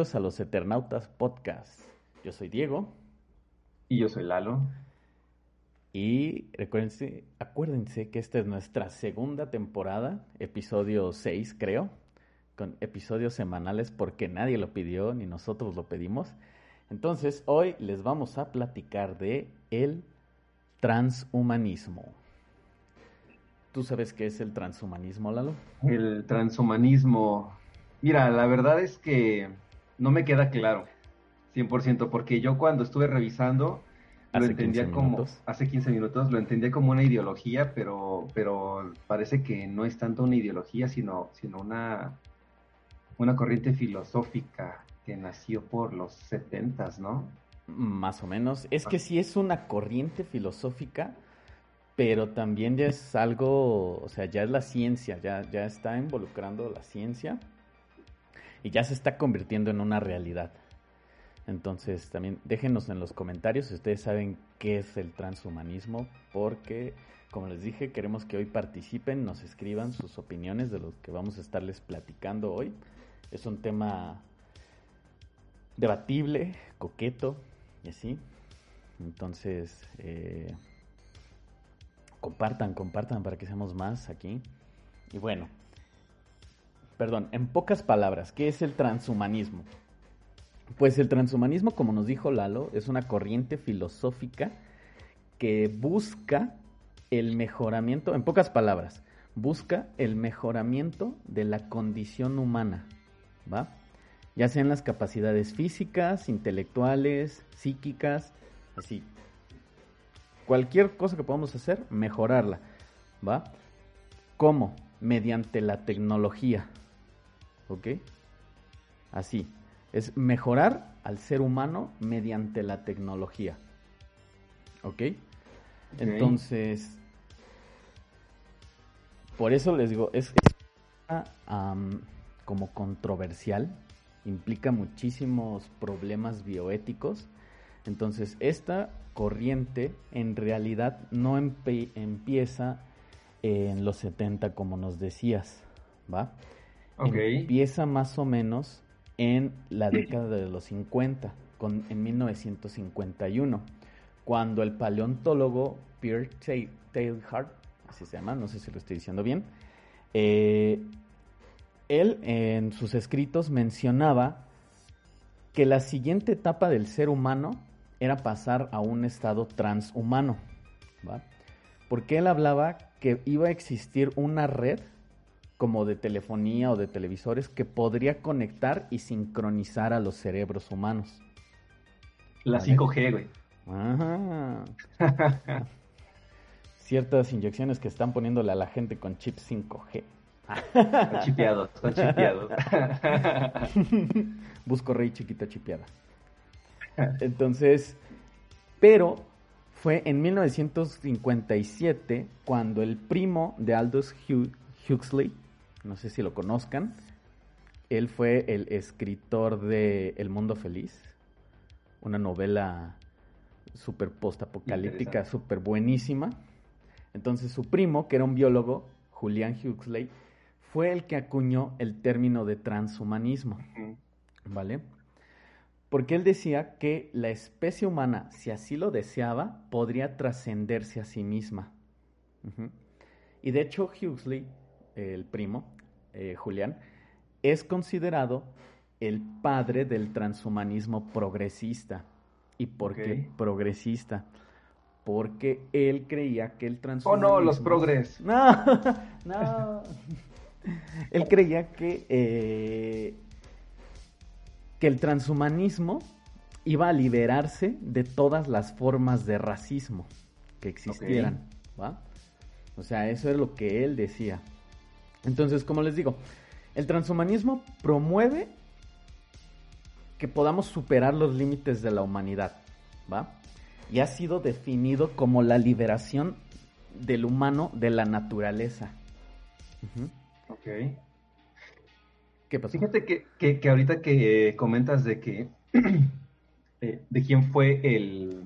Bienvenidos a los Eternautas Podcast. Yo soy Diego. Y yo soy Lalo. Y recuérdense, acuérdense que esta es nuestra segunda temporada, episodio 6 creo, con episodios semanales porque nadie lo pidió ni nosotros lo pedimos. Entonces, hoy les vamos a platicar de el transhumanismo. ¿Tú sabes qué es el transhumanismo, Lalo? El transhumanismo Mira, la verdad es que no me queda claro, 100%, porque yo cuando estuve revisando, lo entendía como, hace 15 minutos, lo entendía como una ideología, pero, pero parece que no es tanto una ideología, sino, sino una, una corriente filosófica que nació por los 70, ¿no? Más o menos. Es que sí es una corriente filosófica, pero también ya es algo, o sea, ya es la ciencia, ya, ya está involucrando la ciencia y ya se está convirtiendo en una realidad. Entonces también déjenos en los comentarios si ustedes saben qué es el transhumanismo, porque como les dije, queremos que hoy participen, nos escriban sus opiniones de lo que vamos a estarles platicando hoy. Es un tema debatible, coqueto y así. Entonces, eh, compartan, compartan para que seamos más aquí. Y bueno, perdón, en pocas palabras, ¿qué es el transhumanismo? Pues el transhumanismo, como nos dijo Lalo, es una corriente filosófica que busca el mejoramiento, en pocas palabras, busca el mejoramiento de la condición humana, ¿va? Ya sean las capacidades físicas, intelectuales, psíquicas, así. Cualquier cosa que podamos hacer, mejorarla, ¿va? ¿Cómo? Mediante la tecnología, ¿ok? Así, es mejorar al ser humano mediante la tecnología, ¿ok? Entonces, por eso les digo, es, como controversial, implica muchísimos problemas bioéticos. Entonces, esta corriente en realidad no empieza en los 70 como nos decías, ¿va? Empieza más o menos en la década de los 50, con, en 1951, cuando el paleontólogo Pierre Teilhard, así se llama, no sé si lo estoy diciendo bien, eh, él en sus escritos mencionaba que la siguiente etapa del ser humano era pasar a un estado transhumano, ¿va? Porque él hablaba que iba a existir una red como de telefonía o de televisores que podría conectar y sincronizar a los cerebros humanos. La 5G, güey. Ajá. Ciertas inyecciones que están poniéndole a la gente con chips 5G. Con chipeados, chipeados. Busco rey chiquita chipeada. Entonces, pero fue en 1957 cuando el primo de Aldous Huxley no sé si lo conozcan. Él fue el escritor de El Mundo Feliz, una novela súper post-apocalíptica, súper buenísima. Entonces su primo, que era un biólogo, Julian Huxley, fue el que acuñó el término de transhumanismo. ¿Vale? Porque él decía que la especie humana, si así lo deseaba, podría trascenderse a sí misma. Y de hecho, Huxley, el primo, eh, Julián, es considerado el padre del transhumanismo progresista. ¿Y por qué progresista? Porque él creía que el transhumanismo... Oh no, los progres. No, no. él creía que, eh, que el transhumanismo iba a liberarse de todas las formas de racismo que existieran. ¿va? O sea, eso es lo que él decía. Entonces, como les digo, el transhumanismo promueve que podamos superar los límites de la humanidad, ¿va? Y ha sido definido como la liberación del humano de la naturaleza. Ok. ¿Qué pasó? Fíjate que, ahorita que comentas de que eh, de quién fue el,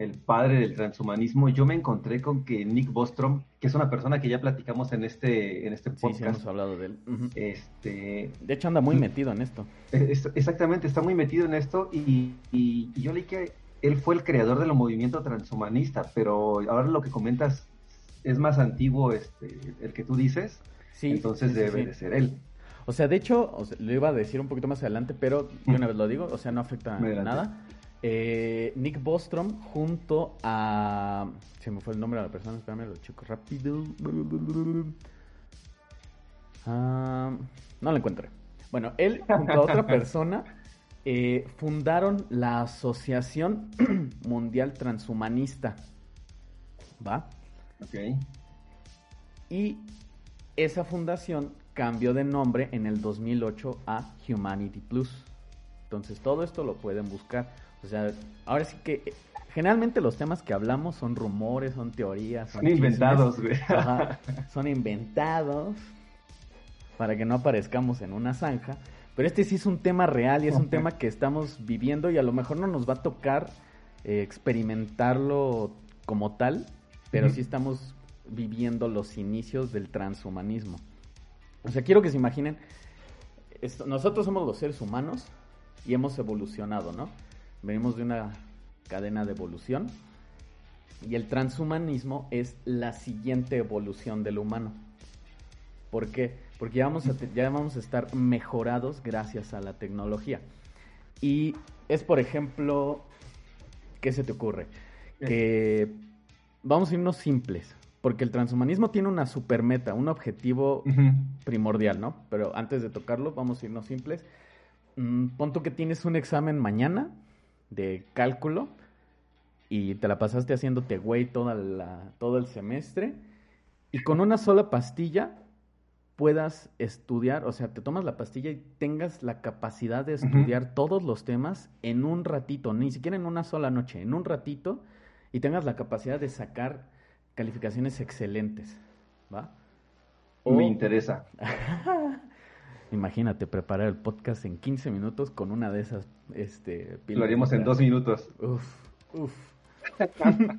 el padre del transhumanismo, yo me encontré con que Nick Bostrom, que es una persona que ya platicamos en este, en este podcast. Sí, hemos hablado de él. este, de hecho, anda muy metido en esto. exactamente, está muy metido en esto y, yo leí que él fue el creador del movimiento transhumanista, pero ahora lo que comentas es más antiguo este, el que tú dices, sí, entonces debe de ser él. O sea, de hecho, lo iba a decir un poquito más adelante, pero de una vez lo digo, o sea, no afecta nada. Eh, Nick Bostrom junto a... Se me fue el nombre de la persona, espérame, lo checo rápido. Ah, no lo encontré. Bueno, él junto a otra persona eh, fundaron la Asociación Mundial Transhumanista. ¿Va? Ok. Y esa fundación cambió de nombre en el 2008 a Humanity Plus. Entonces todo esto lo pueden buscar. O sea, ahora sí que generalmente los temas que hablamos son rumores, son teorías. Son, inventados, güey. son inventados para que no aparezcamos en una zanja. Pero este sí es un tema real y es un tema que estamos viviendo y a lo mejor no nos va a tocar eh, experimentarlo como tal, pero sí estamos viviendo los inicios del transhumanismo. O sea, quiero que se imaginen, nosotros somos los seres humanos y hemos evolucionado, ¿no? Venimos de una cadena de evolución y el transhumanismo es la siguiente evolución del humano. ¿Por qué? Porque ya vamos a, ya vamos a estar mejorados gracias a la tecnología. Y es, por ejemplo, ¿qué se te ocurre? Que vamos a irnos simples, porque el transhumanismo tiene una super meta, un objetivo primordial, ¿no? Pero antes de tocarlo, vamos a irnos simples. Mm, pon tú que tienes un examen mañana de cálculo y te la pasaste haciéndote güey toda la, todo el semestre y con una sola pastilla puedas estudiar, o sea, te tomas la pastilla y tengas la capacidad de estudiar todos los temas en un ratito, ni siquiera en una sola noche, en un ratito y tengas la capacidad de sacar calificaciones excelentes, ¿va? Me interesa. Imagínate preparar el podcast en 15 minutos con una de esas este, Lo haríamos en dos minutos. Uf, uf.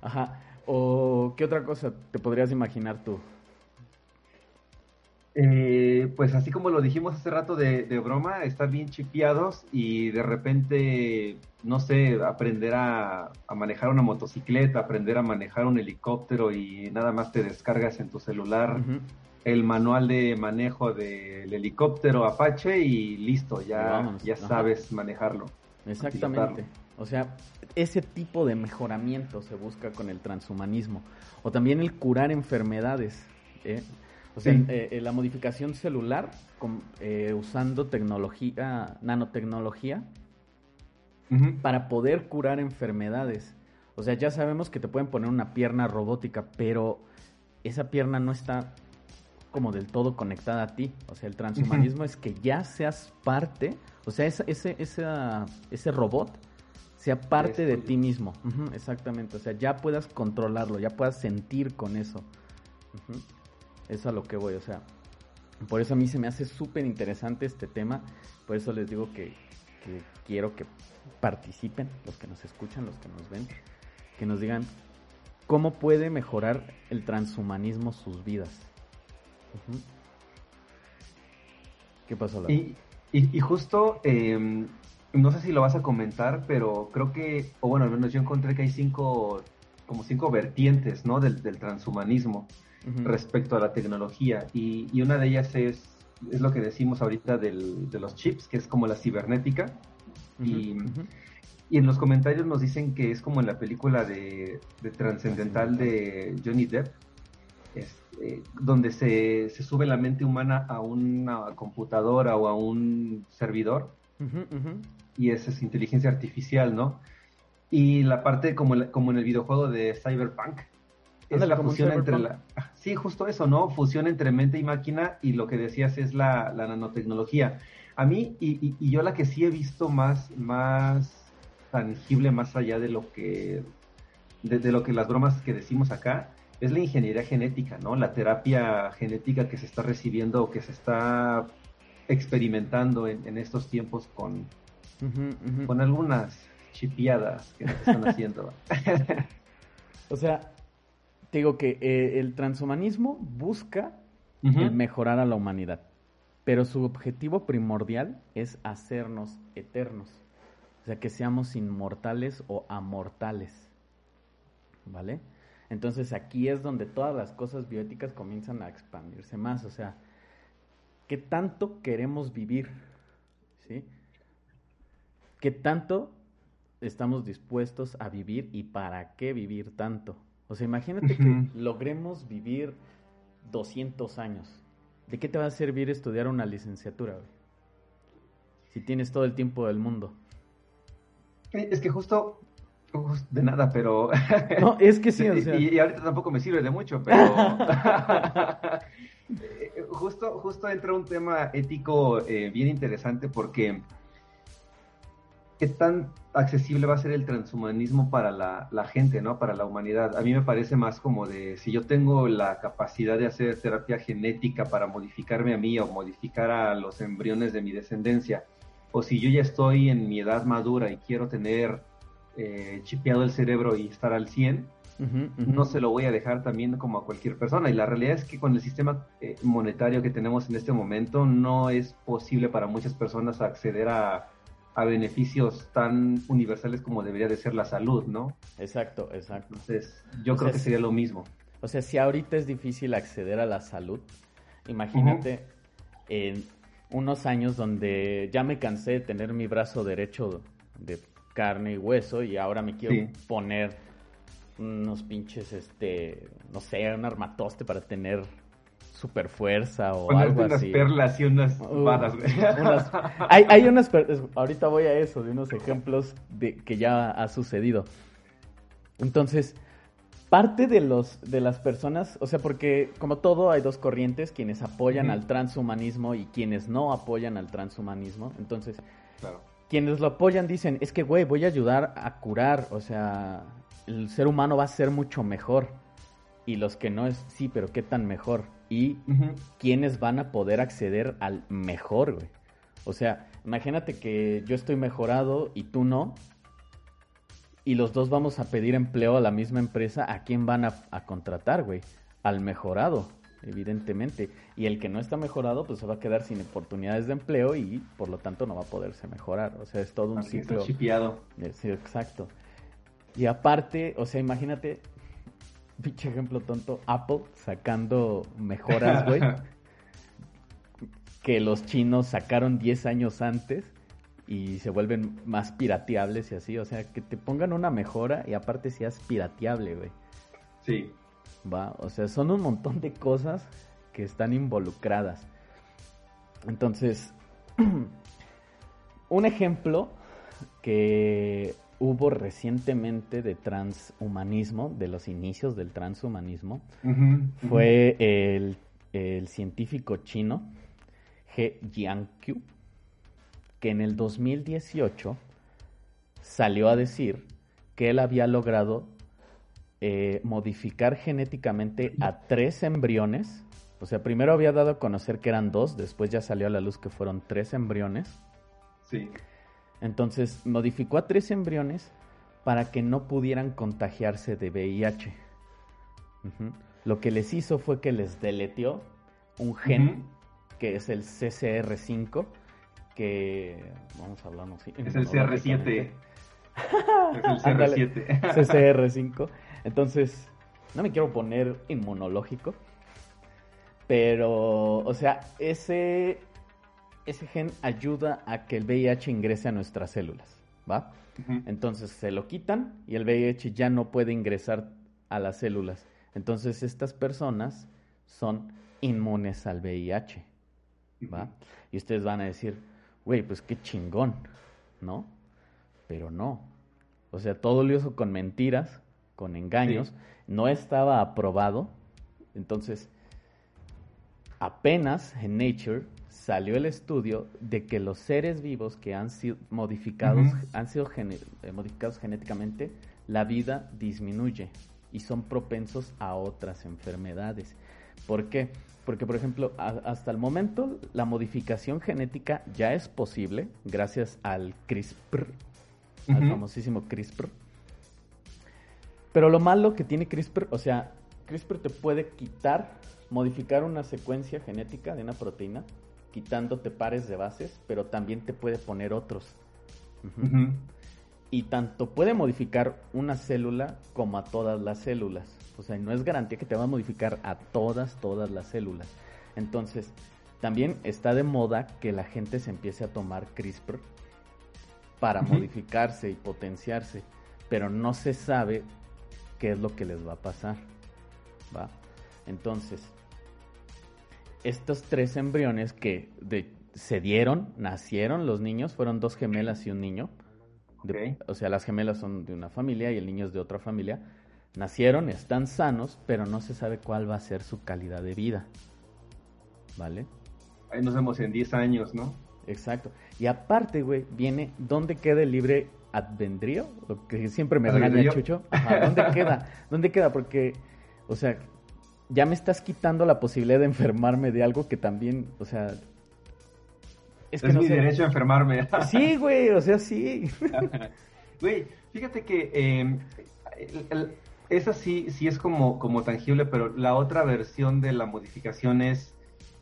Ajá. ¿O qué otra cosa te podrías imaginar tú? Eh, pues así como lo dijimos hace rato de, broma, estar bien chipeados y de repente, no sé, aprender a, manejar una motocicleta, aprender a manejar un helicóptero y nada más te descargas en tu celular el manual de manejo del helicóptero Apache y listo, ya, ya sabes manejarlo. Exactamente. O sea, ese tipo de mejoramiento se busca con el transhumanismo. O también el curar enfermedades. ¿eh? O sea, eh, eh, la modificación celular usando tecnología, nanotecnología, para poder curar enfermedades. O sea, ya sabemos que te pueden poner una pierna robótica, pero esa pierna no está como del todo conectada a ti. O sea, el transhumanismo es que ya seas parte, o sea, ese, ese, ese robot sea parte de ti mismo. exactamente, o sea, ya puedas controlarlo, ya puedas sentir con eso. Eso es a lo que voy, o sea, por eso a mí se me hace súper interesante este tema, por eso les digo que, que quiero que participen, los que nos escuchan, los que nos ven, que nos digan cómo puede mejorar el transhumanismo sus vidas. ¿Qué pasó? Y, y, justo em, no sé si lo vas a comentar, pero creo que, o bueno, al menos yo encontré que hay cinco, como cinco vertientes, ¿no? Del, transhumanismo respecto a la tecnología. Y, una de ellas es, es lo que decimos ahorita del, de los chips, que es como la cibernética. y, y, en los comentarios nos dicen que es como en la película de, de Transcendental de Johnny Depp, este, donde se, se, sube la mente humana a una computadora o a un servidor. Y esa es inteligencia artificial, ¿no? Y la parte como, como en el videojuego de Cyberpunk, es la fusión entre la... Ah, sí, justo eso, ¿no? Fusión entre mente y máquina y lo que decías es la, nanotecnología. A mí, y, y, yo la que sí he visto más, más tangible, más allá de lo que, de, lo que las bromas que decimos acá, es la ingeniería genética, ¿no? La terapia genética que se está recibiendo o que se está experimentando en, estos tiempos con, con algunas chipiadas que están haciendo. o sea, te digo que eh, el transhumanismo busca mejorar a la humanidad, pero su objetivo primordial es hacernos eternos, o sea, que seamos inmortales o amortales, ¿vale? Entonces aquí es donde todas las cosas bioéticas comienzan a expandirse más, o sea, ¿qué tanto queremos vivir? ¿Sí? ¿Qué tanto estamos dispuestos a vivir y para qué vivir tanto? O sea, imagínate que logremos vivir 200 años. ¿De qué te va a servir estudiar una licenciatura, Si tienes todo el tiempo del mundo. Es que justo, de nada, pero... No, es que sí, y, ahorita tampoco me sirve de mucho, pero... justo, justo entra un tema ético eh, bien interesante porque ¿qué tan accesible va a ser el transhumanismo para la, gente, ¿no? Para la humanidad. A mí me parece más como de, si yo tengo la capacidad de hacer terapia genética para modificarme a mí o modificar a los embriones de mi descendencia, o si yo ya estoy en mi edad madura y quiero tener eh, chipeado el cerebro y estar al 100, no se lo voy a dejar también como a cualquier persona. Y la realidad es que con el sistema eh, monetario que tenemos en este momento, no es posible para muchas personas acceder a a beneficios tan universales como debería de ser la salud, ¿no? Exacto, exacto. Entonces, yo creo que sería lo mismo. O sea, si ahorita es difícil acceder a la salud, imagínate en unos años donde ya me cansé de tener mi brazo derecho de carne y hueso y ahora me quiero poner unos pinches, este, no sé, un armatoste para tener super fuerza o algo unas perlas y unas varas, hay, hay unas ahorita voy a eso, de unos ejemplos de que ya ha sucedido. Entonces, parte de los de las personas, o sea, porque como todo hay dos corrientes, quienes apoyan al transhumanismo y quienes no apoyan al transhumanismo. Entonces, quienes lo apoyan dicen, es que güey, voy a ayudar a curar, o sea, el ser humano va a ser mucho mejor. Y los que no es, sí, pero qué tan mejor y quiénes van a poder acceder al mejor, güey. O sea, imagínate que yo estoy mejorado y tú no, y los dos vamos a pedir empleo a la misma empresa, ¿a quién van a, contratar, güey? Al mejorado, evidentemente. Y el que no está mejorado, pues se va a quedar sin oportunidades de empleo y por lo tanto no va a poderse mejorar. O sea, es todo un ciclo. Chipiado. Sí, exacto. Y aparte, o sea, imagínate, Pinche ejemplo tonto, Apple sacando mejoras, güey. que los chinos sacaron 10 años antes y se vuelven más pirateables y así. O sea, que te pongan una mejora y aparte seas pirateable, güey. Sí. Va, o sea, son un montón de cosas que están involucradas. Entonces, un ejemplo que hubo recientemente de transhumanismo, de los inicios del transhumanismo, fue el, científico chino He Jiankyu, que en el 2018 salió a decir que él había logrado eh, modificar genéticamente a tres embriones. O sea, primero había dado a conocer que eran dos, después ya salió a la luz que fueron tres embriones. Sí. Entonces modificó a tres embriones para que no pudieran contagiarse de VIH. Lo que les hizo fue que les deleteó un gen que es el CCR5 que vamos a hablar así. Es el CR7. Es el CR7. CCR5. Entonces, no me quiero poner inmunológico, pero, o sea, ese, ese gen ayuda a que el VIH ingrese a nuestras células, ¿va? Entonces se lo quitan y el VIH ya no puede ingresar a las células. Entonces estas personas son inmunes al VIH, ¿va? Y ustedes van a decir, güey, pues qué chingón, ¿no? Pero no. O sea, todo lo hizo con mentiras, con engaños, no estaba aprobado. Entonces, apenas en Nature salió el estudio de que los seres vivos que han sido modificados, han sido eh, modificados genéticamente, la vida disminuye y son propensos a otras enfermedades. ¿Por qué? Porque, por ejemplo, hasta el momento la modificación genética ya es posible gracias al CRISPR, al famosísimo CRISPR. Pero lo malo que tiene CRISPR, o sea, CRISPR te puede quitar, modificar una secuencia genética de una proteína, quitándote pares de bases, pero también te puede poner otros. Y tanto puede modificar una célula como a todas las células. O sea, no es garantía que te va a modificar a todas, todas las células. Entonces, también está de moda que la gente se empiece a tomar CRISPR para modificarse y potenciarse, pero no se sabe qué es lo que les va a pasar. ¿Va? Entonces, estos tres embriones que se dieron, nacieron los niños, fueron dos gemelas y un niño. o sea, las gemelas son de una familia y el niño es de otra familia Nacieron, están sanos, pero no se sabe cuál va a ser su calidad de vida. ¿Vale? Ahí nos vemos en 10 años, ¿no? Exacto. Y aparte, güey, viene dónde queda el libre advendrío, lo que siempre me regaña Chucho. ¿Dónde queda? ¿Dónde queda? Porque, o sea, ya me estás quitando la posibilidad de enfermarme de algo que también, o sea... Es, que mi derecho a enfermarme. Sí, güey, o sea, sí. Güey, fíjate que eh, el, esa sí, sí es como, como tangible, pero la otra versión de la modificación es,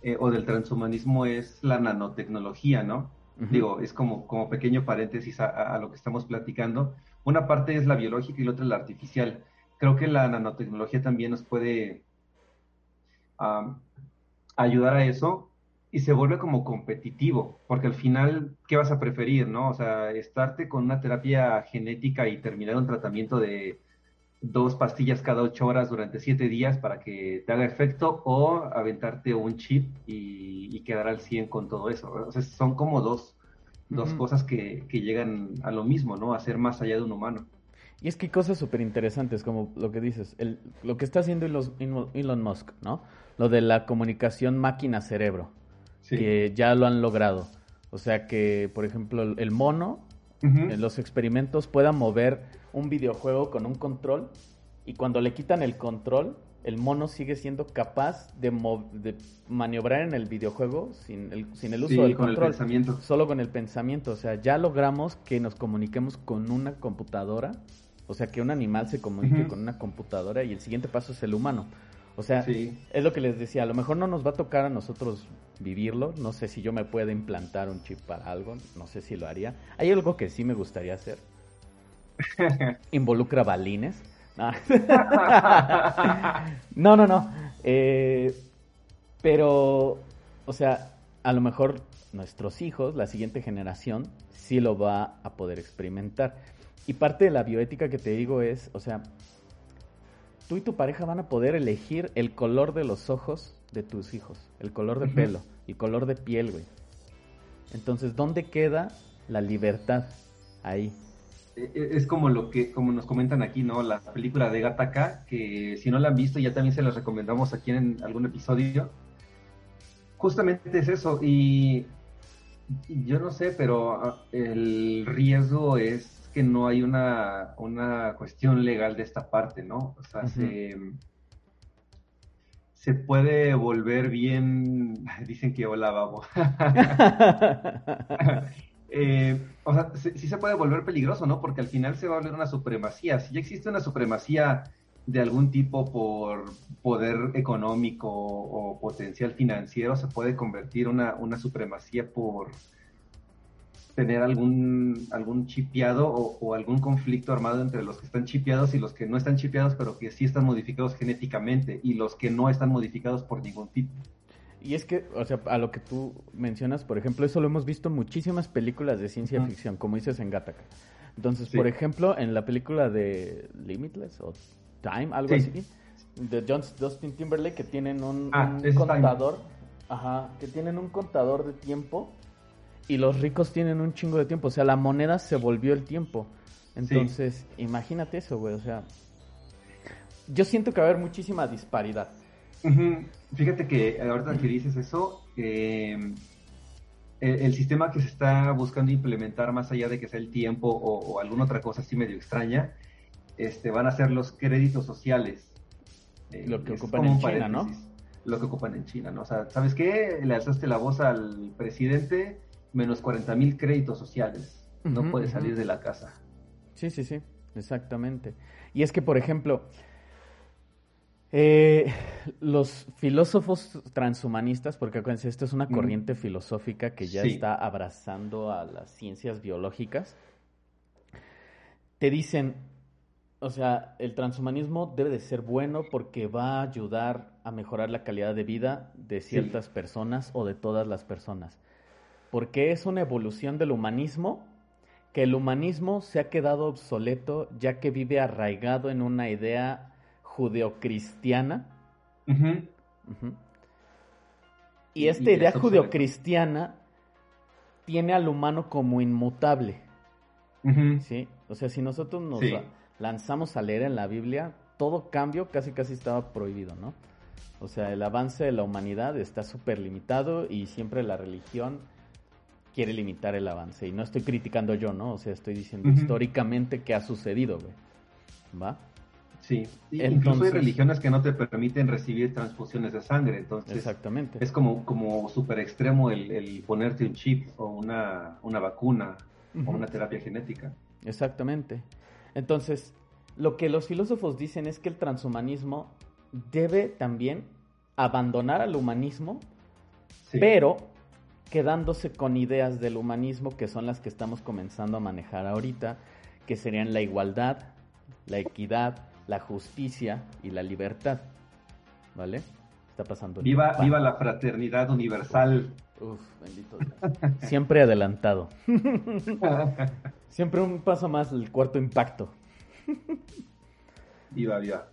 eh, o del transhumanismo es la nanotecnología, ¿no? Digo, es como, como pequeño paréntesis a, lo que estamos platicando. Una parte es la biológica y la otra la artificial. Creo que la nanotecnología también nos puede ayudar a eso y se vuelve como competitivo, porque al final, ¿qué vas a preferir, no? O sea, estarte con una terapia genética y terminar un tratamiento de dos pastillas cada ocho horas durante siete días para que te haga efecto o aventarte un chip y, quedar al 100 con todo eso. O sea, son como dos, dos cosas que, llegan a lo mismo, ¿no? A ser más allá de un humano. Y es que cosas súper interesantes, como lo que dices, el, lo que está haciendo Elon, Musk, ¿no? Lo de la comunicación máquina-cerebro, que ya lo han logrado. O sea que, por ejemplo, el, mono en los experimentos pueda mover un videojuego con un control y cuando le quitan el control, el mono sigue siendo capaz de, de maniobrar en el videojuego sin el, sin el uso del con control. El pensamiento. Solo con el pensamiento. O sea, ya logramos que nos comuniquemos con una computadora. O sea, que un animal se comunique con una computadora y el siguiente paso es el humano. O sea, es lo que les decía, a lo mejor no nos va a tocar a nosotros vivirlo, no sé si yo me puedo implantar un chip para algo, no sé si lo haría. Hay algo que sí me gustaría hacer, involucra balines. No, no, no. Eh, pero, o sea, a lo mejor nuestros hijos, la siguiente generación, sí lo va a poder experimentar. Y parte de la bioética que te digo es, o sea, tú y tu pareja van a poder elegir el color de los ojos de tus hijos, el color de pelo, el color de piel, güey. Entonces, ¿dónde queda la libertad ahí? E, e, es como lo que, como nos comentan aquí, ¿no? La película de Gataka, que si no la han visto ya también se las recomendamos aquí en algún episodio. Justamente es eso, y, yo no sé, pero ah, el riesgo es que no hay una, una cuestión legal de esta parte, ¿no? O sea, se, se puede volver bien, dicen que hola, babo. Eh, o sea, sí, se puede volver peligroso, ¿no? Porque al final se va a volver una supremacía. Si ya existe una supremacía de algún tipo por poder económico o potencial financiero, se puede convertir una, una supremacía por, tener algún, algún chipeado o, algún conflicto armado entre los que están chipeados y los que no están chipeados, pero que sí están modificados genéticamente y los que no están modificados por ningún tipo. Y es que, o sea, a lo que tú mencionas, por ejemplo, eso lo hemos visto en muchísimas películas de ciencia ficción, como dices en Gattaca. Entonces, por ejemplo, en la película de Limitless o Time, algo así, de John, Justin Timberlake, que tienen un, ah, contador, ajá, que tienen un contador de tiempo y los ricos tienen un chingo de tiempo. O sea, la moneda se volvió el tiempo. Entonces, imagínate eso, güey. O sea, yo siento que va a haber muchísima disparidad. Fíjate que ahorita que dices eso, eh, el, sistema que se está buscando implementar, más allá de que sea el tiempo o, alguna otra cosa así medio extraña, este, van a ser los créditos sociales. Eh, lo que ocupan en China, ¿no? Lo que ocupan en China, ¿no? O sea, ¿sabes qué? Le alzaste la voz al presidente, menos 40 mil créditos sociales. no puede salir de la casa. Sí, sí, sí, exactamente. Y es que, por ejemplo, eh, los filósofos transhumanistas, porque acuérdense, esto es una corriente filosófica que ya está abrazando a las ciencias biológicas, te dicen, o sea, el transhumanismo debe de ser bueno porque va a ayudar a mejorar la calidad de vida de ciertas personas o de todas las personas. Porque es una evolución del humanismo que el humanismo se ha quedado obsoleto ya que vive arraigado en una idea judeocristiana. Y esta idea judeocristiana tiene al humano como inmutable. ¿Sí? O sea, si nosotros nos lanzamos a leer en la Biblia, todo cambio casi casi estaba prohibido, ¿no? O sea, el avance de la humanidad está súper limitado y siempre la religión quiere limitar el avance. Y no estoy criticando yo, ¿no? O sea, estoy diciendo históricamente que ha sucedido, güey. ¿Va? Sí, incluso hay religiones que no te permiten recibir transfusiones de sangre, entonces Exactamente. es como, como súper extremo el, ponerte un chip o una, vacuna o una terapia genética. Exactamente. Entonces, lo que los filósofos dicen es que el transhumanismo debe también abandonar al humanismo, pero quedándose con ideas del humanismo que son las que estamos comenzando a manejar ahorita, que serían la igualdad, la equidad, la justicia y la libertad. ¿Vale? Está pasando. Viva, viva la fraternidad universal. Uf, bendito Dios. Siempre adelantado. Siempre un paso más el cuarto impacto. Viva, viva.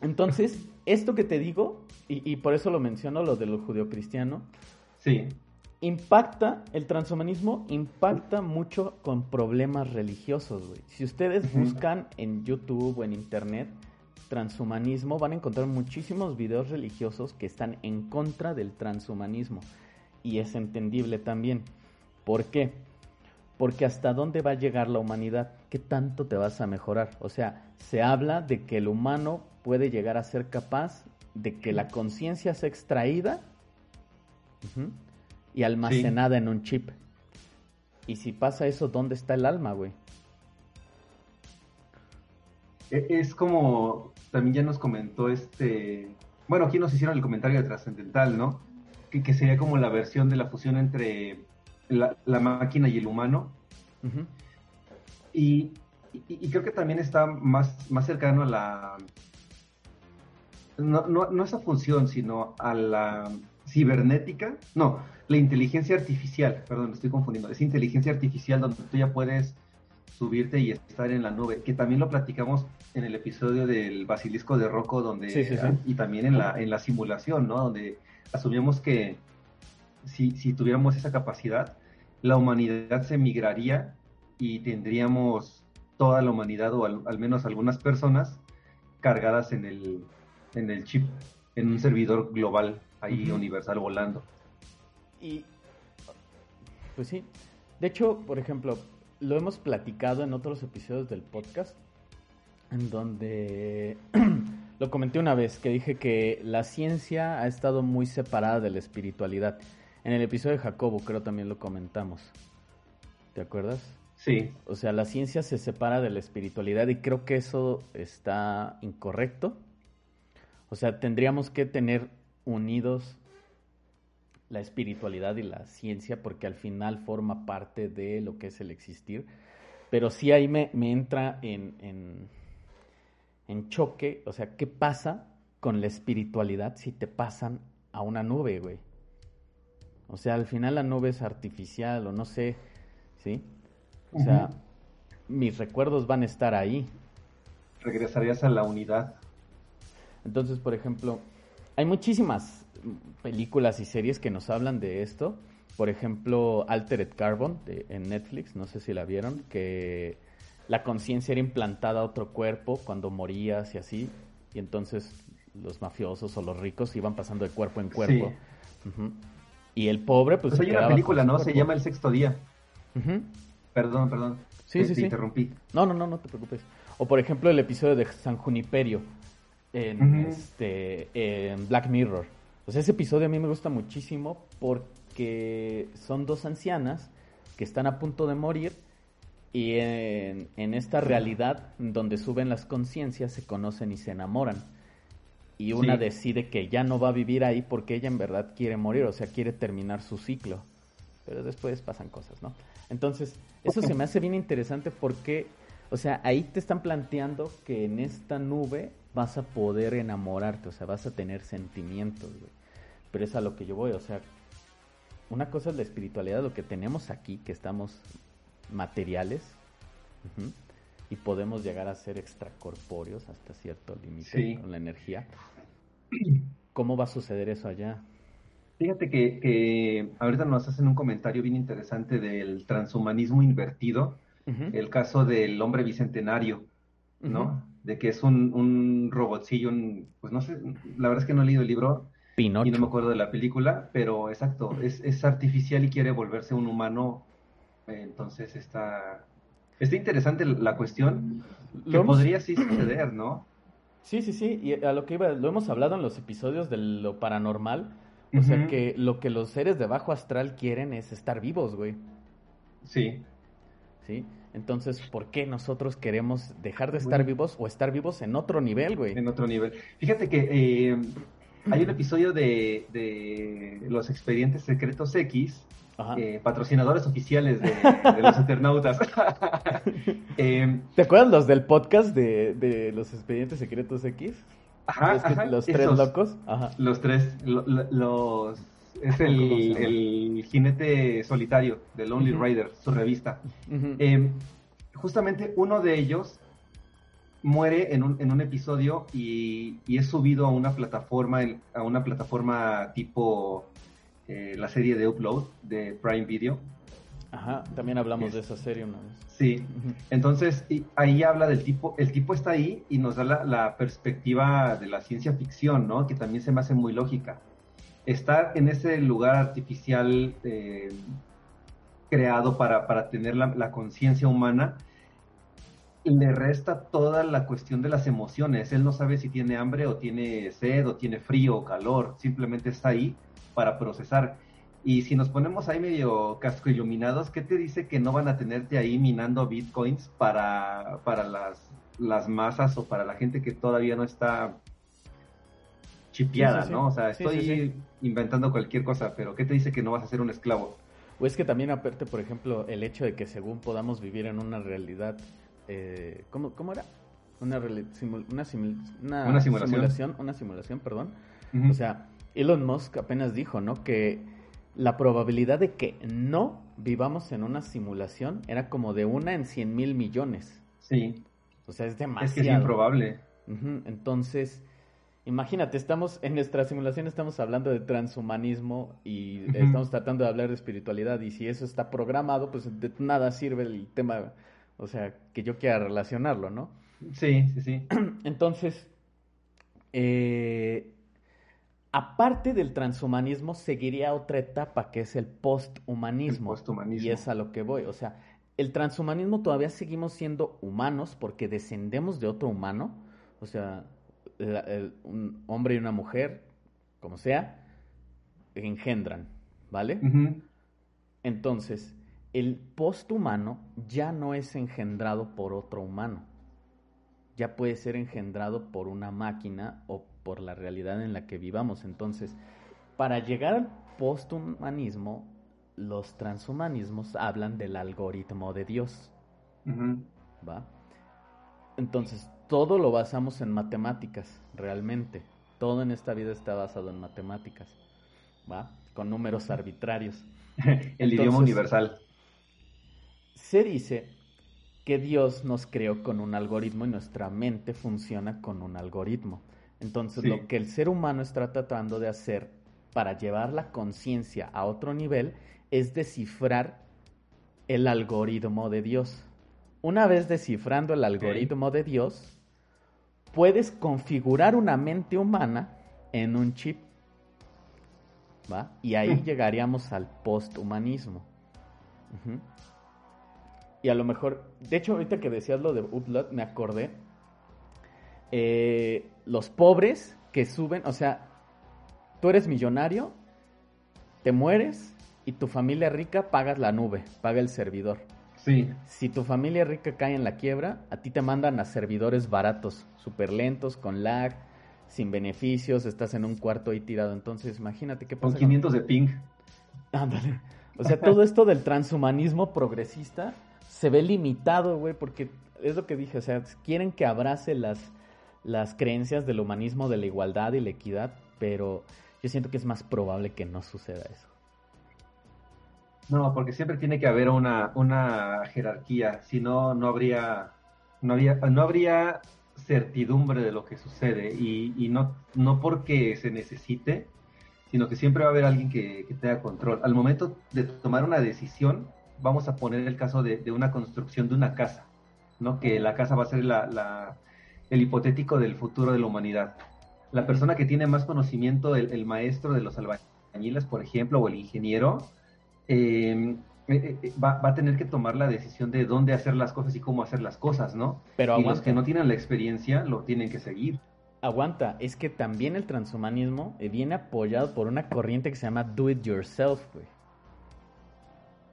Entonces, esto que te digo, y, y por eso lo menciono, lo de lo judeocristiano. Sí impacta, el transhumanismo impacta mucho con problemas religiosos, güey. Si ustedes buscan en YouTube o en Internet transhumanismo, van a encontrar muchísimos videos religiosos que están en contra del transhumanismo. Y es entendible también. ¿Por qué? Porque hasta dónde va a llegar la humanidad, qué tanto te vas a mejorar. O sea, se habla de que el humano puede llegar a ser capaz de que la conciencia sea extraída y almacenada en un chip. Y si pasa eso, ¿dónde está el alma, güey? E, es como también ya nos comentó este. Bueno, aquí nos hicieron el comentario de trascendental, ¿no? Que, sería como la versión de la fusión entre la, máquina y el humano. y, creo que también está más, más cercano a la. No, no, no esa función, sino a la cibernética. No, la inteligencia artificial, perdón, me estoy confundiendo, es inteligencia artificial donde tú ya puedes subirte y estar en la nube, que también lo platicamos en el episodio del basilisco de Rocco, donde y también en la, en la simulación, ¿no? Donde asumíamos que si, si tuviéramos esa capacidad, la humanidad se migraría y tendríamos toda la humanidad o al, menos algunas personas cargadas en el, en el chip, en un servidor global ahí universal volando. Y, pues sí. De hecho, por ejemplo, lo hemos platicado en otros episodios del podcast, en donde lo comenté una vez, que dije que la ciencia ha estado muy separada de la espiritualidad. En el episodio de Jacobo creo también lo comentamos. ¿Te acuerdas? Sí. O sea, la ciencia se separa de la espiritualidad y creo que eso está incorrecto. O sea, tendríamos que tener unidos la espiritualidad y la ciencia, porque al final forma parte de lo que es el existir. Pero sí ahí me, entra en, en, en choque, o sea, ¿qué pasa con la espiritualidad si te pasan a una nube, güey? O sea, al final la nube es artificial o no sé, ¿sí? O sea, mis recuerdos van a estar ahí. Regresarías a la unidad. Entonces, por ejemplo, hay muchísimas películas y series que nos hablan de esto. Por ejemplo, Altered Carbon de, en Netflix, no sé si la vieron, que la conciencia era implantada a otro cuerpo cuando morías y así. Y entonces los mafiosos o los ricos iban pasando de cuerpo en cuerpo. Y el pobre, pues. pues hay una película, ¿no? Se llama El Sexto Día. Perdón, perdón. Sí, sí, te interrumpí. No, no, no, no te preocupes. O por ejemplo, el episodio de San Juniperio en, este, en Black Mirror. Pues ese episodio a mí me gusta muchísimo porque son dos ancianas que están a punto de morir y en, en esta realidad donde suben las conciencias se conocen y se enamoran. Y una decide que ya no va a vivir ahí porque ella en verdad quiere morir, o sea, quiere terminar su ciclo. Pero después pasan cosas, ¿no? Entonces, eso se me hace bien interesante porque, o sea, ahí te están planteando que en esta nube vas a poder enamorarte, o sea, vas a tener sentimientos, güey. Pero es a lo que yo voy, o sea, una cosa es la espiritualidad, lo que tenemos aquí, que estamos materiales, y podemos llegar a ser extracorpóreos hasta cierto límite con la energía. ¿Cómo va a suceder eso allá? Fíjate que, ahorita nos hacen un comentario bien interesante del transhumanismo invertido, el caso del hombre bicentenario, ¿no? De que es un, un robotcillo, pues no sé, la verdad es que no he leído el libro y no me acuerdo de la película, pero exacto, es, es artificial y quiere volverse un humano, entonces está Está interesante la cuestión, que podría sí suceder, ¿no? Sí, sí, sí, y a lo que iba, lo hemos hablado en los episodios de lo paranormal, o sea que lo que los seres de bajo astral quieren es estar vivos, güey. Sí. Sí, entonces, ¿por qué nosotros queremos dejar de estar vivos o estar vivos en otro nivel, güey? En otro nivel. Fíjate que eh, hay un episodio de, de los expedientes secretos X eh, patrocinadores oficiales de, los Eternautas. Em, ¿Te acuerdas los del podcast de, los expedientes secretos X? Ajá, los tres locos. Los tres, los es el, jinete solitario de Lonely Rider, su revista. Em, justamente uno de ellos muere en un, en un episodio y, y, es subido a una plataforma, a una plataforma tipo eh, la serie de Upload de Prime Video. Ajá, también hablamos de esa serie una vez. Sí, entonces ahí habla del tipo, el tipo está ahí y nos da la, perspectiva de la ciencia ficción, ¿no? Que también se me hace muy lógica. Estar en ese lugar artificial eh, creado para, para, tener la, la conciencia humana le resta toda la cuestión de las emociones. Él no sabe si tiene hambre o tiene sed o tiene frío o calor, simplemente está ahí para procesar. Y si nos ponemos ahí medio casco iluminados, ¿qué te dice que no van a tenerte ahí minando bitcoins para, para las, las masas o para la gente que todavía no está chipeada, ¿no? O sea, estoy inventando cualquier cosa, pero ¿qué te dice que no vas a ser un esclavo? O es que también aparte, por ejemplo, el hecho de que según podamos vivir en una realidad, eh, ¿cómo, ¿cómo, era? Una, una, simulación. Una simulación, perdón. O sea, Elon Musk apenas dijo, ¿no? Que la probabilidad de que no vivamos en una simulación era como de una en cien mil millones. Sí. O sea, es demasiado. Es que es improbable. Entonces, imagínate, estamos en nuestra simulación estamos hablando de transhumanismo y estamos tratando de hablar de espiritualidad y si eso está programado, pues de nada sirve el tema, o sea, que yo quiera relacionarlo, ¿no? Sí, sí, sí. Entonces, eh, aparte del transhumanismo, seguiría otra etapa que es el posthumanismo. El posthumanismo. Y es a lo que voy. O sea, el transhumanismo todavía seguimos siendo humanos porque descendemos de otro humano. O sea, un hombre y una mujer, como sea, engendran, ¿vale? Entonces, el posthumano ya no es engendrado por otro humano. Ya puede ser engendrado por una máquina o por la realidad en la que vivamos. Entonces, para llegar al posthumanismo, los transhumanismos hablan del algoritmo de Dios. ¿Va? Entonces, todo lo basamos en matemáticas, realmente. Todo en esta vida está basado en matemáticas. ¿Va? Con números arbitrarios. El idioma universal. Se dice que Dios nos creó con un algoritmo y nuestra mente funciona con un algoritmo. Entonces, lo que el ser humano está tratando de hacer para llevar la conciencia a otro nivel es descifrar el algoritmo de Dios. Una vez descifrando el algoritmo de Dios, puedes configurar una mente humana en un chip. ¿Va? Y ahí llegaríamos al posthumanismo. Y a lo mejor, de hecho, ahorita que decías lo de Utlot, me acordé. Eh, los pobres que suben, o sea, tú eres millonario, te mueres y tu familia rica pagas la nube, paga el servidor. Sí. Si tu familia rica cae en la quiebra, a ti te mandan a servidores baratos, súper lentos, con lag, sin beneficios, estás en un cuarto ahí tirado. Entonces, imagínate qué pasa. Con 500 de ping. Ándale. O sea, todo esto del transhumanismo progresista se ve limitado, güey, porque es lo que dije, o sea, quieren que abrace las, las creencias del humanismo, de la igualdad y la equidad, pero yo siento que es más probable que no suceda eso. No, porque siempre tiene que haber una, una jerarquía, si no, no habría, no no habría certidumbre de lo que sucede y, y, no, no porque se necesite, sino que siempre va a haber alguien que, que, tenga control. Al momento de tomar una decisión, vamos a poner el caso de, de una construcción de una casa, ¿no? Que la casa va a ser la, el hipotético del futuro de la humanidad la persona que tiene más conocimiento, el, maestro de los albañiles, por ejemplo, o el ingeniero, eh, eh, va, a tener que tomar la decisión de dónde hacer las cosas y cómo hacer las cosas, ¿no? Pero y los que no tienen la experiencia lo tienen que seguir. Aguanta, es que también el transhumanismo eh, viene apoyado por una corriente que se llama Do It Yourself, güey.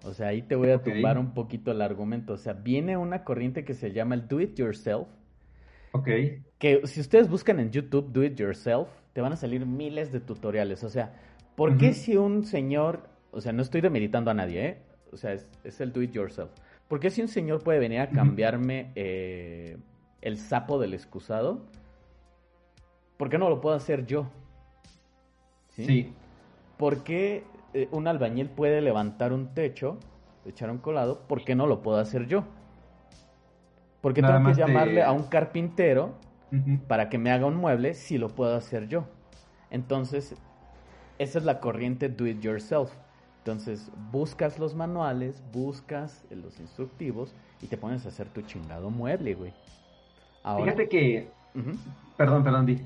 O sea, ahí te voy a tumbar un poquito el argumento. O sea, viene una corriente que se llama el Do It Yourself, Ok. Que si ustedes buscan en YouTube Do It Yourself, te van a salir miles de tutoriales. O sea, ¿por qué si un señor, o sea, no estoy demeritando a nadie, ¿eh? O sea, es, el Do It Yourself. ¿Por qué si un señor puede venir a cambiarme eh, el sapo del excusado? ¿Por qué no lo puedo hacer yo? Sí. ¿Por qué eh, un albañil puede levantar un techo, echar un colado? ¿Por qué no lo puedo hacer yo? Porque tengo que llamarle a un carpintero para que me haga un mueble si lo puedo hacer yo. Entonces, esa es la corriente do it yourself. Entonces, buscas los manuales, buscas los instructivos y te pones a hacer tu chingado mueble, güey. Fíjate que... Perdón, perdón, di.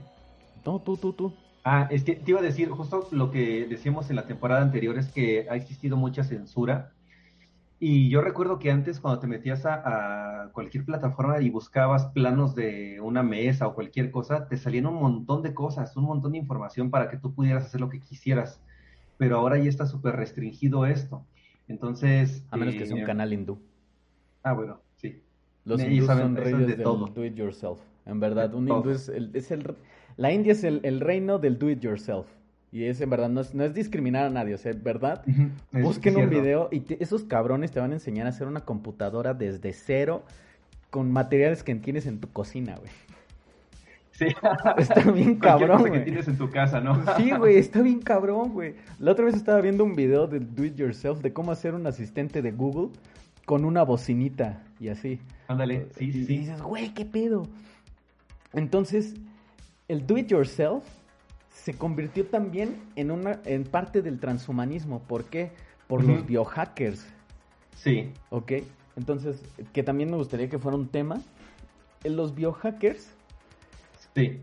No, tú, tú, tú. Ah, es que te iba a decir, justo lo que decíamos en la temporada anterior es que ha existido mucha censura y yo recuerdo que antes cuando te metías a, cualquier plataforma y buscabas planos de una mesa o cualquier cosa, te salían un montón de cosas, un montón de información para que tú pudieras hacer lo que quisieras. Pero ahora ya está súper restringido esto. Entonces... A menos que sea un eh, canal hindú. Ah, bueno, sí. Los hindúes son reyes del todo. do it yourself. En verdad, un hindú es el, es el... La India es el, el reino del do it yourself. Y es en verdad, no es, no es discriminar a nadie, o sea, ¿verdad? Busquen un video y esos cabrones te van a enseñar a hacer una computadora desde cero con materiales que tienes en tu cocina, güey. Sí. Está bien cabrón, güey. que tienes en tu casa, ¿no? Sí, güey, está bien cabrón, güey. La otra vez estaba viendo un video del Do It Yourself de cómo hacer un asistente de Google con una bocinita y así. Ándale, sí, sí. Y dices, güey, ¿qué pedo? Entonces, el Do It Yourself se convirtió también en una en parte del transhumanismo. ¿Por qué? Por los biohackers. Sí. Ok. Entonces, que también me gustaría que fuera un tema. En los biohackers. Sí.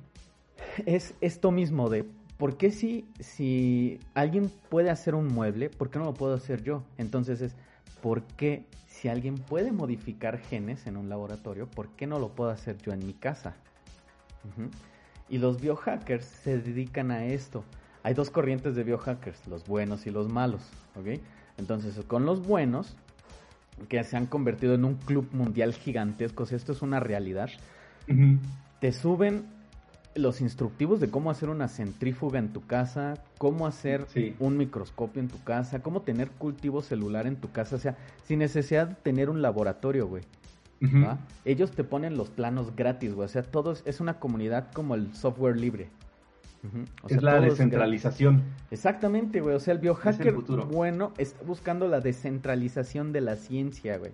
Es esto mismo de ¿por qué si, si alguien puede hacer un mueble, por qué no lo puedo hacer yo? Entonces es, ¿por qué si alguien puede modificar genes en un laboratorio, por qué no lo puedo hacer yo en mi casa? Y los biohackers se dedican a esto. Hay dos corrientes de biohackers, los buenos y los malos, ¿ok? Entonces, con los buenos, que se han convertido en un club mundial gigantesco, esto es una realidad, te suben los instructivos de cómo hacer una centrífuga en tu casa, cómo hacer un microscopio en tu casa, cómo tener cultivo celular en tu casa, o sea, sin necesidad de tener un laboratorio, güey. Ellos te ponen los planos gratis, güey. O sea, todos es una comunidad como el software libre. es la descentralización. Exactamente, güey. O sea, el biohacker bueno está buscando la descentralización de la ciencia, güey.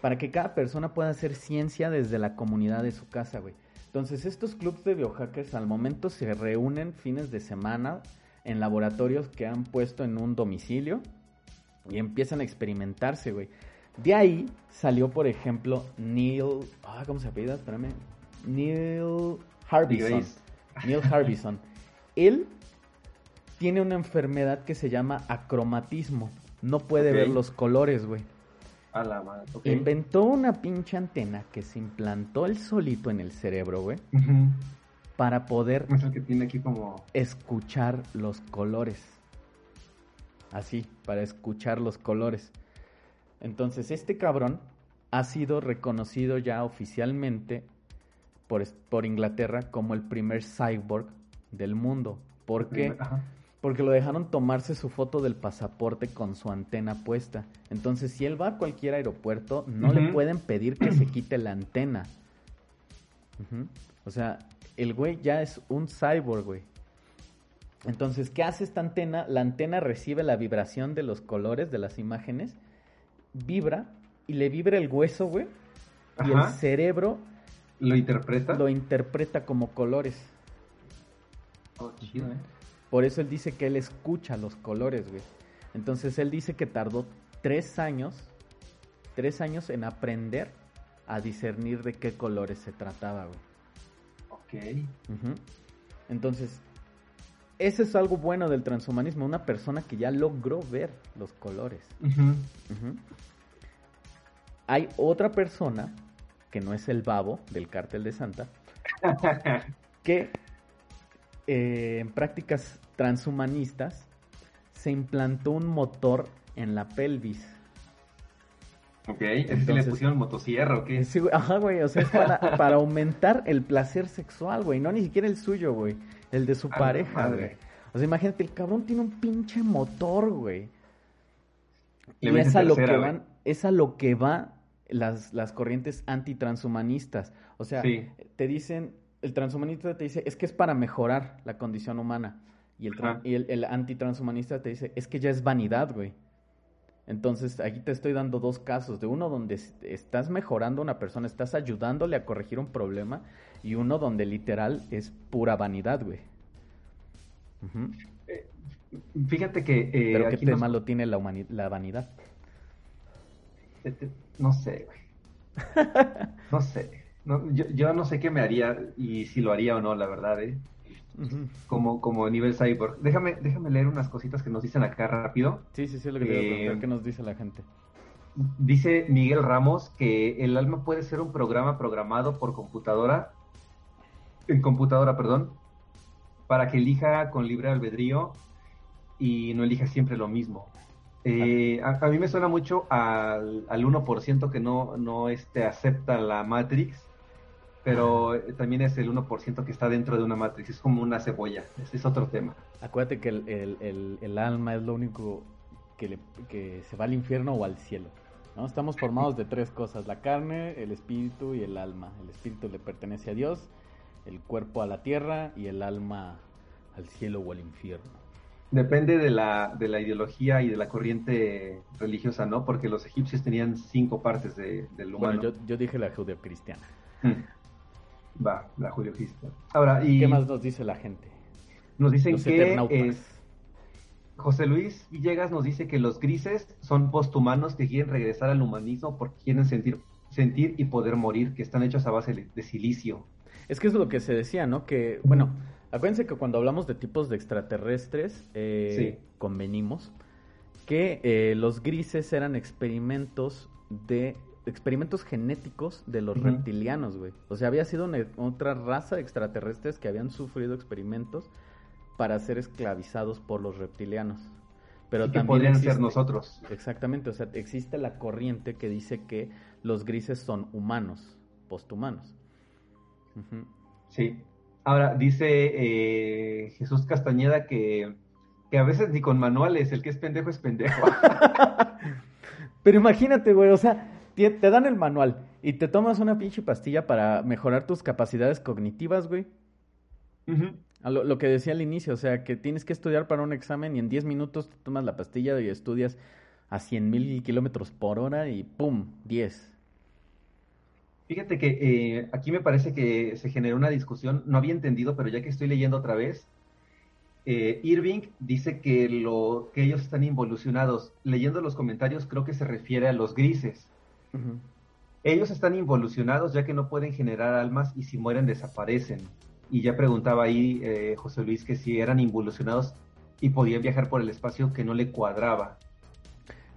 Para que cada persona pueda hacer ciencia desde la comunidad de su casa, güey. Entonces, estos clubs de biohackers al momento se reúnen fines de semana en laboratorios que han puesto en un domicilio y empiezan a experimentarse, güey. De ahí salió, por ejemplo, Neil. Ah, ¿Cómo se apellida? Espérame. Neil Harbison. Neil Harbison. Él tiene una enfermedad que se llama acromatismo. No puede ver los colores, güey. A la madre. Inventó una pinche antena que se implantó él solito en el cerebro, güey. Para poder. Es el que tiene aquí como. Escuchar los colores. Así, para escuchar los colores. Entonces, este cabrón ha sido reconocido ya oficialmente por, por Inglaterra como el primer cyborg del mundo. ¿Por qué? Porque lo dejaron tomarse su foto del pasaporte con su antena puesta. Entonces, si él va a cualquier aeropuerto, no le pueden pedir que se quite la antena. O sea, el güey ya es un cyborg, güey. Entonces, ¿qué hace esta antena? La antena recibe la vibración de los colores de las imágenes vibra y le vibra el hueso, güey. Y el cerebro lo interpreta. Lo interpreta como colores. Oh, chido, ¿eh? Por eso él dice que él escucha los colores, güey. Entonces él dice que tardó tres años, tres años en aprender a discernir de qué colores se trataba, güey. Ok. Entonces, ese es algo bueno del transhumanismo, una persona que ya logró ver los colores. Hay otra persona, que no es el babo del cártel de Santa, que eh, en prácticas transhumanistas se implantó un motor en la pelvis. Ok, es que le pusieron motosierra o qué? ajá, güey, o sea, es para, para aumentar el placer sexual, güey, no ni siquiera el suyo, güey, el de su pareja, güey. O sea, imagínate, el cabrón tiene un pinche motor, güey. Y es a lo que van, es a lo que va las, las corrientes antitranshumanistas. O sea, te dicen, el transhumanista te dice, es que es para mejorar la condición humana. Y el, y el, el antitranshumanista te dice, es que ya es vanidad, güey. Entonces, aquí te estoy dando dos casos, de uno donde estás mejorando a una persona, estás ayudándole a corregir un problema, y uno donde literal es pura vanidad, güey. Eh, fíjate que... Eh, Pero qué tema lo tiene la, la vanidad. Este, no sé, güey. No sé. Yo, no sé qué me haría y si lo haría o no, la verdad, ¿eh? como, como nivel cyborg. Déjame, déjame leer unas cositas que nos dicen acá rápido. Sí, sí, sí, lo que te eh, ¿Qué nos dice la gente? Dice Miguel Ramos que el alma puede ser un programa programado por computadora, en computadora, perdón, para que elija con libre albedrío y no elija siempre lo mismo. Eh, a, mí me suena mucho al, al 1% que no, no este, acepta la Matrix, pero también es el 1% que está dentro de una Matrix, es como una cebolla, ese es otro tema. Acuérdate que el, alma es lo único que, que se va al infierno o al cielo. ¿no? Estamos formados de tres cosas, la carne, el espíritu y el alma. El espíritu le pertenece a Dios, el cuerpo a la tierra y el alma al cielo o al infierno. Depende de la, de la ideología y de la corriente religiosa, ¿no? Porque los egipcios tenían cinco partes de, del humano. Bueno, yo, dije la judeocristiana. Hmm. Va, la judeocristiana. Ahora, y... ¿Qué más nos dice la gente? Nos dicen que es... José Luis Villegas nos dice que los grises son posthumanos que quieren regresar al humanismo porque quieren sentir, sentir y poder morir, que están hechos a base de silicio. Es que es lo que se decía, ¿no? Que, bueno, Acuérdense que cuando hablamos de tipos de extraterrestres, eh, convenimos que eh, los grises eran experimentos de experimentos genéticos de los reptilianos, güey. O sea, había sido otra raza de extraterrestres que habían sufrido experimentos para ser esclavizados por los reptilianos. Pero también podrían ser nosotros. Exactamente, o sea, existe la corriente que dice que los grises son humanos, posthumanos. Sí. Ahora, dice eh, Jesús Castañeda que, que a veces ni con manuales, el que es pendejo es pendejo. Pero imagínate, güey, o sea, te, dan el manual y te tomas una pinche pastilla para mejorar tus capacidades cognitivas, güey. lo, que decía al inicio, o sea, que tienes que estudiar para un examen y en 10 minutos te tomas la pastilla y estudias a 100 mil kilómetros por hora y ¡pum! 10. Fíjate que eh, aquí me parece que se generó una discusión, no había entendido, pero ya que estoy leyendo otra vez, eh, Irving dice que, lo, que ellos están involucionados. Leyendo los comentarios creo que se refiere a los grises. Ellos están involucionados ya que no pueden generar almas y si mueren desaparecen. Y ya preguntaba ahí eh, José Luis que si eran involucionados y podían viajar por el espacio que no le cuadraba.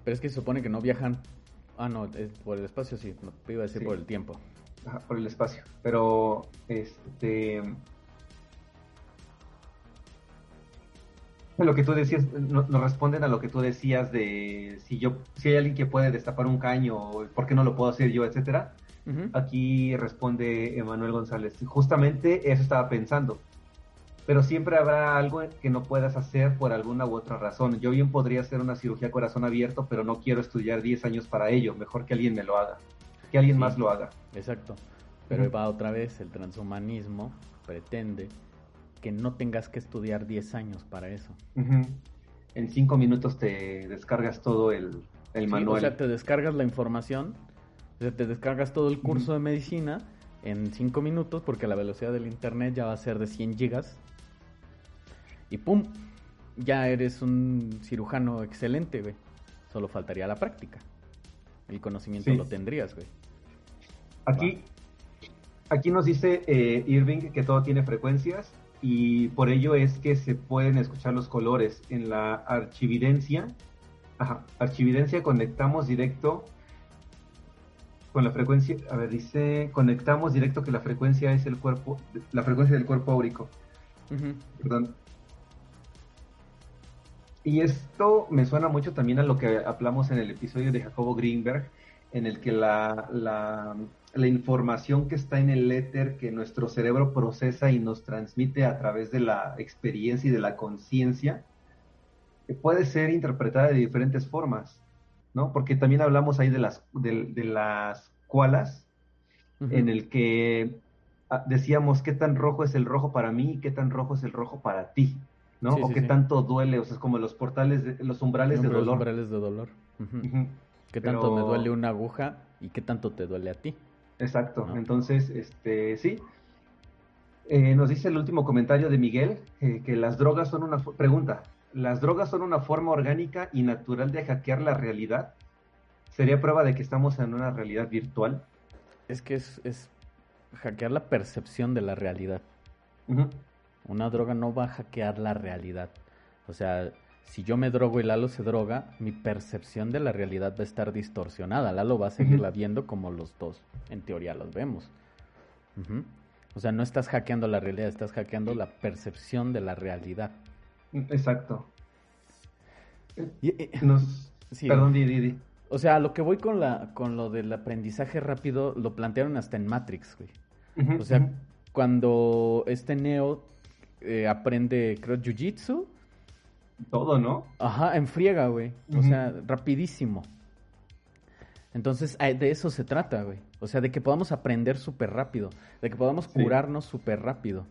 Pero es que se supone que no viajan. Ah, no, por el espacio sí, no, iba a decir por el tiempo. por el espacio. Pero, este lo que tú decías, nos responden a lo que tú decías de si yo, si hay alguien que puede destapar un caño, ¿por qué no lo puedo hacer yo, etcétera? Aquí responde Emanuel González. Justamente eso estaba pensando. Pero siempre habrá algo que no puedas hacer por alguna u otra razón. Yo bien podría hacer una cirugía corazón abierto, pero no quiero estudiar 10 años para ello. Mejor que alguien me lo haga. Que alguien más lo haga. Exacto. Pero va otra vez, el transhumanismo pretende que no tengas que estudiar 10 años para eso. En 5 minutos te descargas todo el, manual. O sea, te descargas la información, o sea, te descargas todo el curso de medicina en 5 minutos porque la velocidad del internet ya va a ser de 100 gigas. Y pum, ya eres un cirujano excelente, güey. Solo faltaría la práctica. El conocimiento lo tendrías, güey. Aquí, aquí nos dice eh, Irving que todo tiene frecuencias y por ello es que se pueden escuchar los colores. En la archividencia, ajá, archividencia conectamos directo con la frecuencia, a ver, dice, conectamos directo que la frecuencia es el cuerpo, la frecuencia del cuerpo áurico. Perdón. Y esto me suena mucho también a lo que hablamos en el episodio de Jacobo Greenberg, en el que la, la la información que está en el éter que nuestro cerebro procesa y nos transmite a través de la experiencia y de la conciencia, puede ser interpretada de diferentes formas, ¿no? Porque también hablamos ahí de las, de, las cualas, en el que ah, decíamos qué tan rojo es el rojo para mí y qué tan rojo es el rojo para ti, ¿no? o qué tanto duele, o sea, es como los portales, de, los umbrales de dolor. Los umbrales de dolor. ¿Qué tanto me duele una aguja y qué tanto te duele a ti? Exacto. Entonces, este, sí. Eh, nos dice el último comentario de Miguel eh, que las drogas son una pregunta. ¿Las drogas son una forma orgánica y natural de hackear la realidad? ¿Sería prueba de que estamos en una realidad virtual? Es que es, es hackear la percepción de la realidad. Una droga no va a hackear la realidad. O sea, si yo me drogo y Lalo se droga, mi percepción de la realidad va a estar distorsionada. Lalo va a seguirla viendo como los dos, en teoría, los vemos. O sea, no estás hackeando la realidad, estás hackeando la percepción de la realidad. Exacto. Perdón, Didi. O sea, lo que voy con, la, con lo del aprendizaje rápido, lo plantearon hasta en Matrix, güey. o sea, cuando este Neo eh, aprende, creo, Jiu-Jitsu, todo, ¿no? Ajá, en friega, güey. O sea, rapidísimo. Entonces, de eso se trata, güey. O sea, de que podamos aprender súper rápido. De que podamos curarnos súper rápido.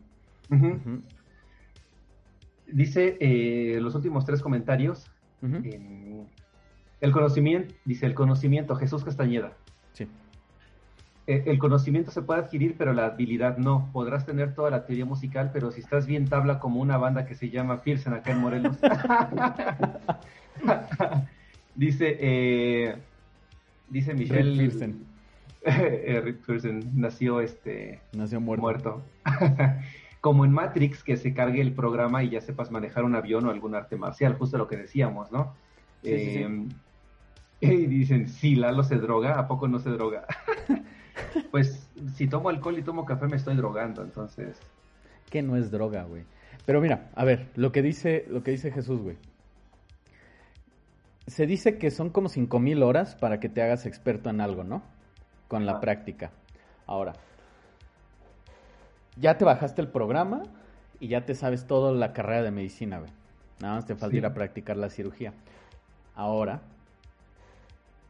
Dice eh, los últimos tres comentarios. el conocimiento, dice el conocimiento, Jesús Castañeda. Sí. Eh, el conocimiento se puede adquirir, pero la habilidad no. Podrás tener toda la teoría musical, pero si estás bien tabla como una banda que se llama Pearson acá en Morelos. dice, eh, dice Michelle. Pearson. Eh, Rick Pearson nació este. Nació muerto. como en Matrix, que se cargue el programa y ya sepas manejar un avión o algún arte marcial, justo lo que decíamos, ¿no? y dicen, sí, Lalo se droga, ¿a poco no se droga? Pues si tomo alcohol y tomo café me estoy drogando, entonces. Que no es droga, güey. Pero mira, a ver, lo que dice, lo que dice Jesús, güey. Se dice que son como cinco mil horas para que te hagas experto en algo, ¿no? Con la práctica. Ahora, ya te bajaste el programa y ya te sabes toda la carrera de medicina, güey. Nada más te falta ir a practicar la cirugía. Ahora,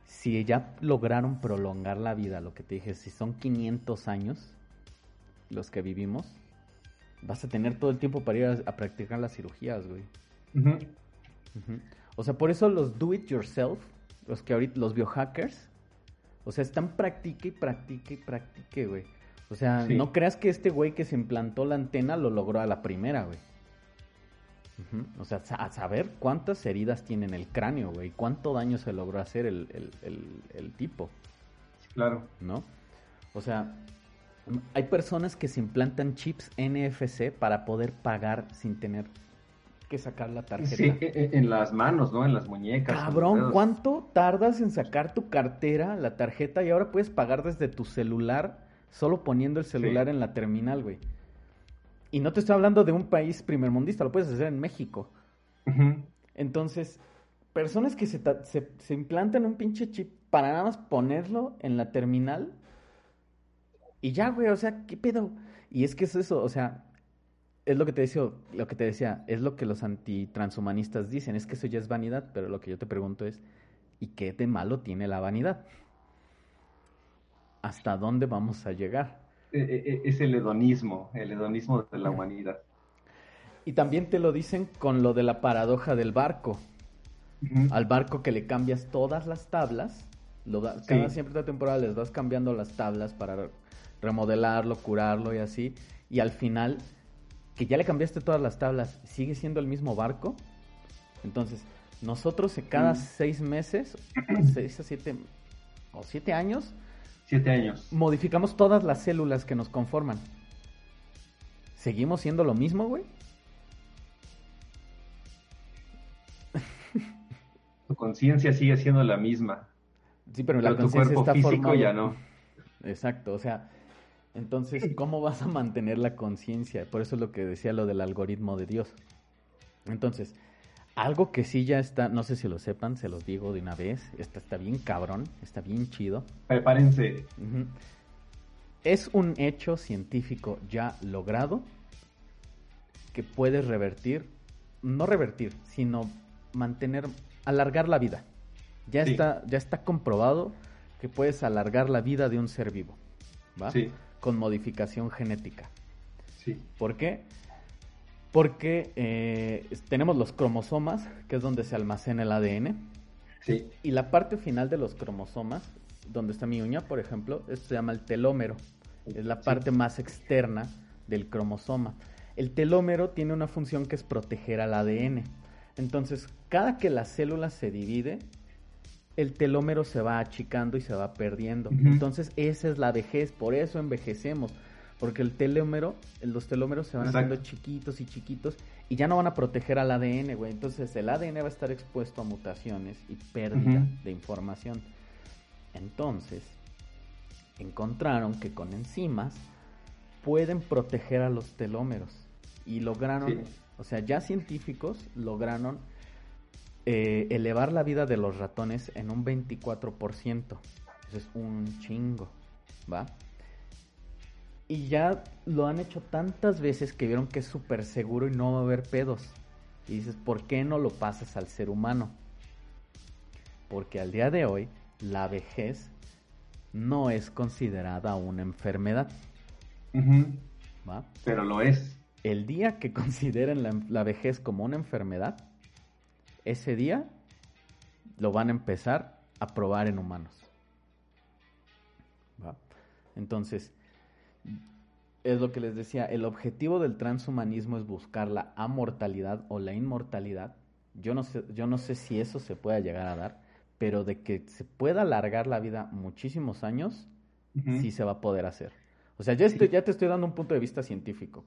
si ya lograron prolongar la vida, lo que te dije, si son 500 años los que vivimos, vas a tener todo el tiempo para ir a, practicar las cirugías, güey. O sea, por eso los do it yourself, los que ahorita, los biohackers, o sea, están practique y practique y practique, güey. O sea, no creas que este güey que se implantó la antena lo logró a la primera, güey. O sea, a saber cuántas heridas tiene en el cráneo, güey. Cuánto daño se logró hacer el, el tipo. Claro. ¿No? O sea, hay personas que se implantan chips NFC para poder pagar sin tener que sacar la tarjeta. Sí, e, e, en las manos, ¿no? En las muñecas. Cabrón, ¿cuánto tardas en sacar tu cartera, la tarjeta y ahora puedes pagar desde tu celular solo poniendo el celular en la terminal, güey? Y no te estoy hablando de un país primermundista, lo puedes hacer en México. Entonces, personas que se, se, se implantan un pinche chip para nada más ponerlo en la terminal y ya, güey, o sea, ¿qué pedo? Y es que es eso, o sea, es lo que te decía, lo que te decía, es lo que los antitranshumanistas dicen, es que eso ya es vanidad, pero lo que yo te pregunto es, ¿y qué de malo tiene la vanidad? ¿Hasta dónde vamos a llegar? E, e, e, es el hedonismo, el hedonismo de la humanidad. Y también te lo dicen con lo de la paradoja del barco. Al barco que le cambias todas las tablas, lo cada siempre temporada les vas cambiando las tablas para remodelarlo, curarlo y así. Y al final, que ya le cambiaste todas las tablas, sigue siendo el mismo barco. Entonces, nosotros cada seis meses, seis a siete, o siete años, siete años, modificamos todas las células que nos conforman. ¿Seguimos siendo lo mismo, güey? Tu conciencia sigue siendo la misma. Sí, pero, la conciencia está físico ya no. Exacto, o sea, entonces, ¿cómo vas a mantener la conciencia? Por eso es lo que decía lo del algoritmo de Dios. Entonces, algo que sí ya está, no sé si lo sepan, se los digo de una vez, está, está bien cabrón, está bien chido. Prepárense. Es un hecho científico ya logrado que puedes revertir, no revertir, sino mantener, alargar la vida. Ya, está, ya está comprobado que puedes alargar la vida de un ser vivo. ¿va? Sí con modificación genética. Sí. ¿Por qué? Porque eh, tenemos los cromosomas, que es donde se almacena el ADN. Sí. Y la parte final de los cromosomas, donde está mi uña, por ejemplo, esto se llama el telómero. Es la parte más externa del cromosoma. El telómero tiene una función que es proteger al ADN. Entonces, cada que la célula se divide, el telómero se va achicando y se va perdiendo. Entonces, esa es la vejez, por eso envejecemos, porque el telómero, los telómeros se van haciendo chiquitos y chiquitos y ya no van a proteger al ADN, güey. Entonces, el ADN va a estar expuesto a mutaciones y pérdida de información. Entonces, encontraron que con enzimas pueden proteger a los telómeros y lograron, o sea, ya científicos lograron eh, elevar la vida de los ratones en un 24%. Eso es un chingo, ¿va? Y ya lo han hecho tantas veces que vieron que es súper seguro y no va a haber pedos. Y dices, ¿por qué no lo pasas al ser humano? Porque al día de hoy la vejez no es considerada una enfermedad. ¿Va? Pero lo es. El día que consideren la vejez como una enfermedad, ese día lo van a empezar a probar en humanos. Entonces, es lo que les decía, el objetivo del transhumanismo es buscar la amortalidad o la inmortalidad. Yo no sé, yo no sé si eso se pueda llegar a dar, pero de que se pueda alargar la vida muchísimos años, sí se va a poder hacer. O sea, ya, ya te estoy dando un punto de vista científico.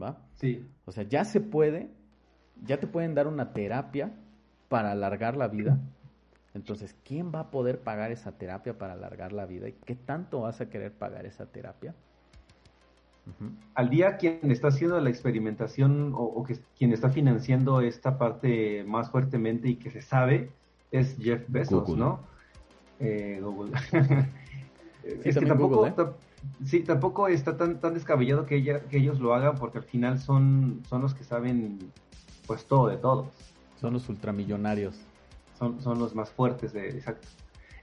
¿Va? Sí. O sea, ya se puede ya te pueden dar una terapia para alargar la vida. Entonces, ¿quién va a poder pagar esa terapia para alargar la vida? ¿Y qué tanto vas a querer pagar esa terapia? Al día quien está haciendo la experimentación o, que, quien está financiando esta parte más fuertemente y que se sabe es Jeff Bezos, ¿no? Eh, Google. es que tampoco, ¿eh? Sí, tampoco está tan, tan descabellado que, ella, que ellos lo hagan porque al final son, son los que saben pues todo de todos. Son los ultramillonarios. Son, son los más fuertes, de, exacto.